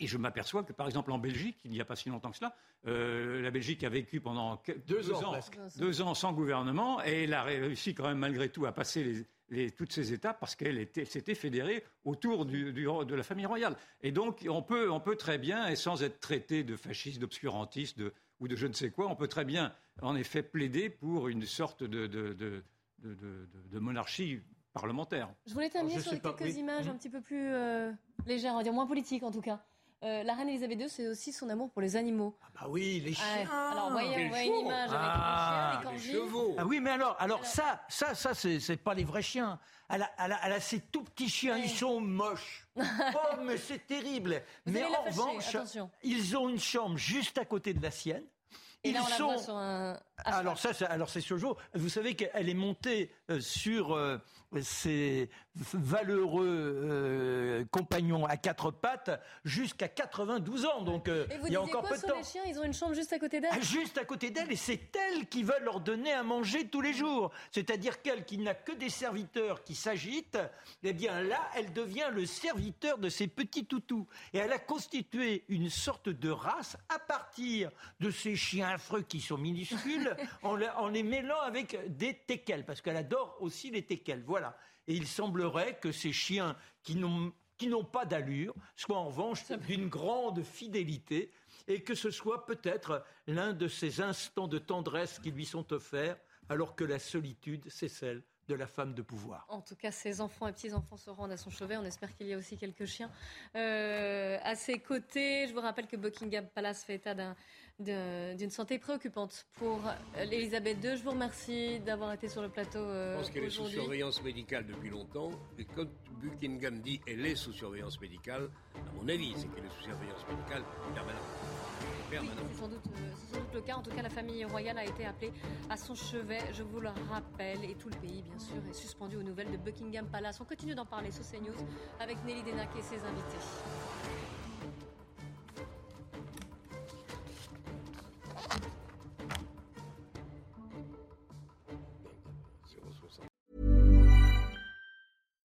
Speaker 13: Et je m'aperçois que, par exemple, en Belgique, il n'y a pas si longtemps que cela, euh, la Belgique a vécu pendant deux, ans, deux ans sans gouvernement et elle a réussi quand même malgré tout à passer les, toutes ces étapes parce qu'elle s'était fédérée autour de la famille royale. Et donc, on peut, on peut très bien, et sans être traité de fasciste, d'obscurantiste ou de je ne sais quoi, on peut très bien, en effet, plaider pour une sorte de, de, monarchie parlementaire.
Speaker 1: Je voulais terminer sur quelques images un petit peu plus euh, légères, on va dire moins politiques en tout cas. Euh, la reine Elisabeth II, c'est aussi son amour pour les animaux.
Speaker 11: Ah bah oui, les chiens.
Speaker 1: alors, voyez, on voit une image avec ah, les chiens, les chevaux.
Speaker 11: Ah oui, mais alors, alors, ça, ça, ça, c'est pas les vrais chiens. Elle a, elle a, elle a ces tout petits chiens, ils sont moches. oh, mais c'est terrible. mais en revanche, ils ont une chambre juste à côté de la sienne.
Speaker 1: Et là, on la voit sur un.
Speaker 11: Alors ça, alors c'est ce jour. Vous savez qu'elle est montée euh, sur euh, ses valeureux euh, compagnons à quatre pattes jusqu'à 92 ans. Donc il y a encore peu de temps.
Speaker 1: Les chiens, ils ont une chambre juste à côté d'elle? Ah,
Speaker 11: juste à côté d'elle, et c'est elle qui veut leur donner à manger tous les jours. C'est-à-dire qu'elle, qui n'a que des serviteurs qui s'agitent, eh bien là, elle devient le serviteur de ces petits toutous. Et elle a constitué une sorte de race à partir de ces chiens affreux qui sont minuscules, en, les mêlant avec des teckels, parce qu'elle adore aussi les teckels. Voilà. Et il semblerait que ces chiens qui n'ont qui n'ont pas d'allure, soient en revanche d'une grande fidélité, et que ce soit peut-être l'un de ces instants de tendresse qui lui sont offerts, alors que la solitude, c'est celle de la femme de pouvoir.
Speaker 1: En tout cas, ses enfants et petits-enfants se rendent à son chevet. On espère qu'il y a aussi quelques chiens euh, à ses côtés. Je vous rappelle que Buckingham Palace fait état d'une santé préoccupante pour l'Elisabeth II. Je vous remercie d'avoir été sur le plateau euh,
Speaker 12: Je pense qu'elle est sous surveillance médicale depuis longtemps. Et quand Buckingham dit elle est sous surveillance médicale, à mon avis, c'est qu'elle est sous surveillance médicale permanente.
Speaker 1: Oui, c'est sans, doute, euh, le cas. En tout cas, la famille royale a été appelée à son chevet, je vous le rappelle. Et tout le pays, bien sûr, est suspendu aux nouvelles de Buckingham Palace. On continue d'en parler sur CNews avec Nelly Denac et ses invités.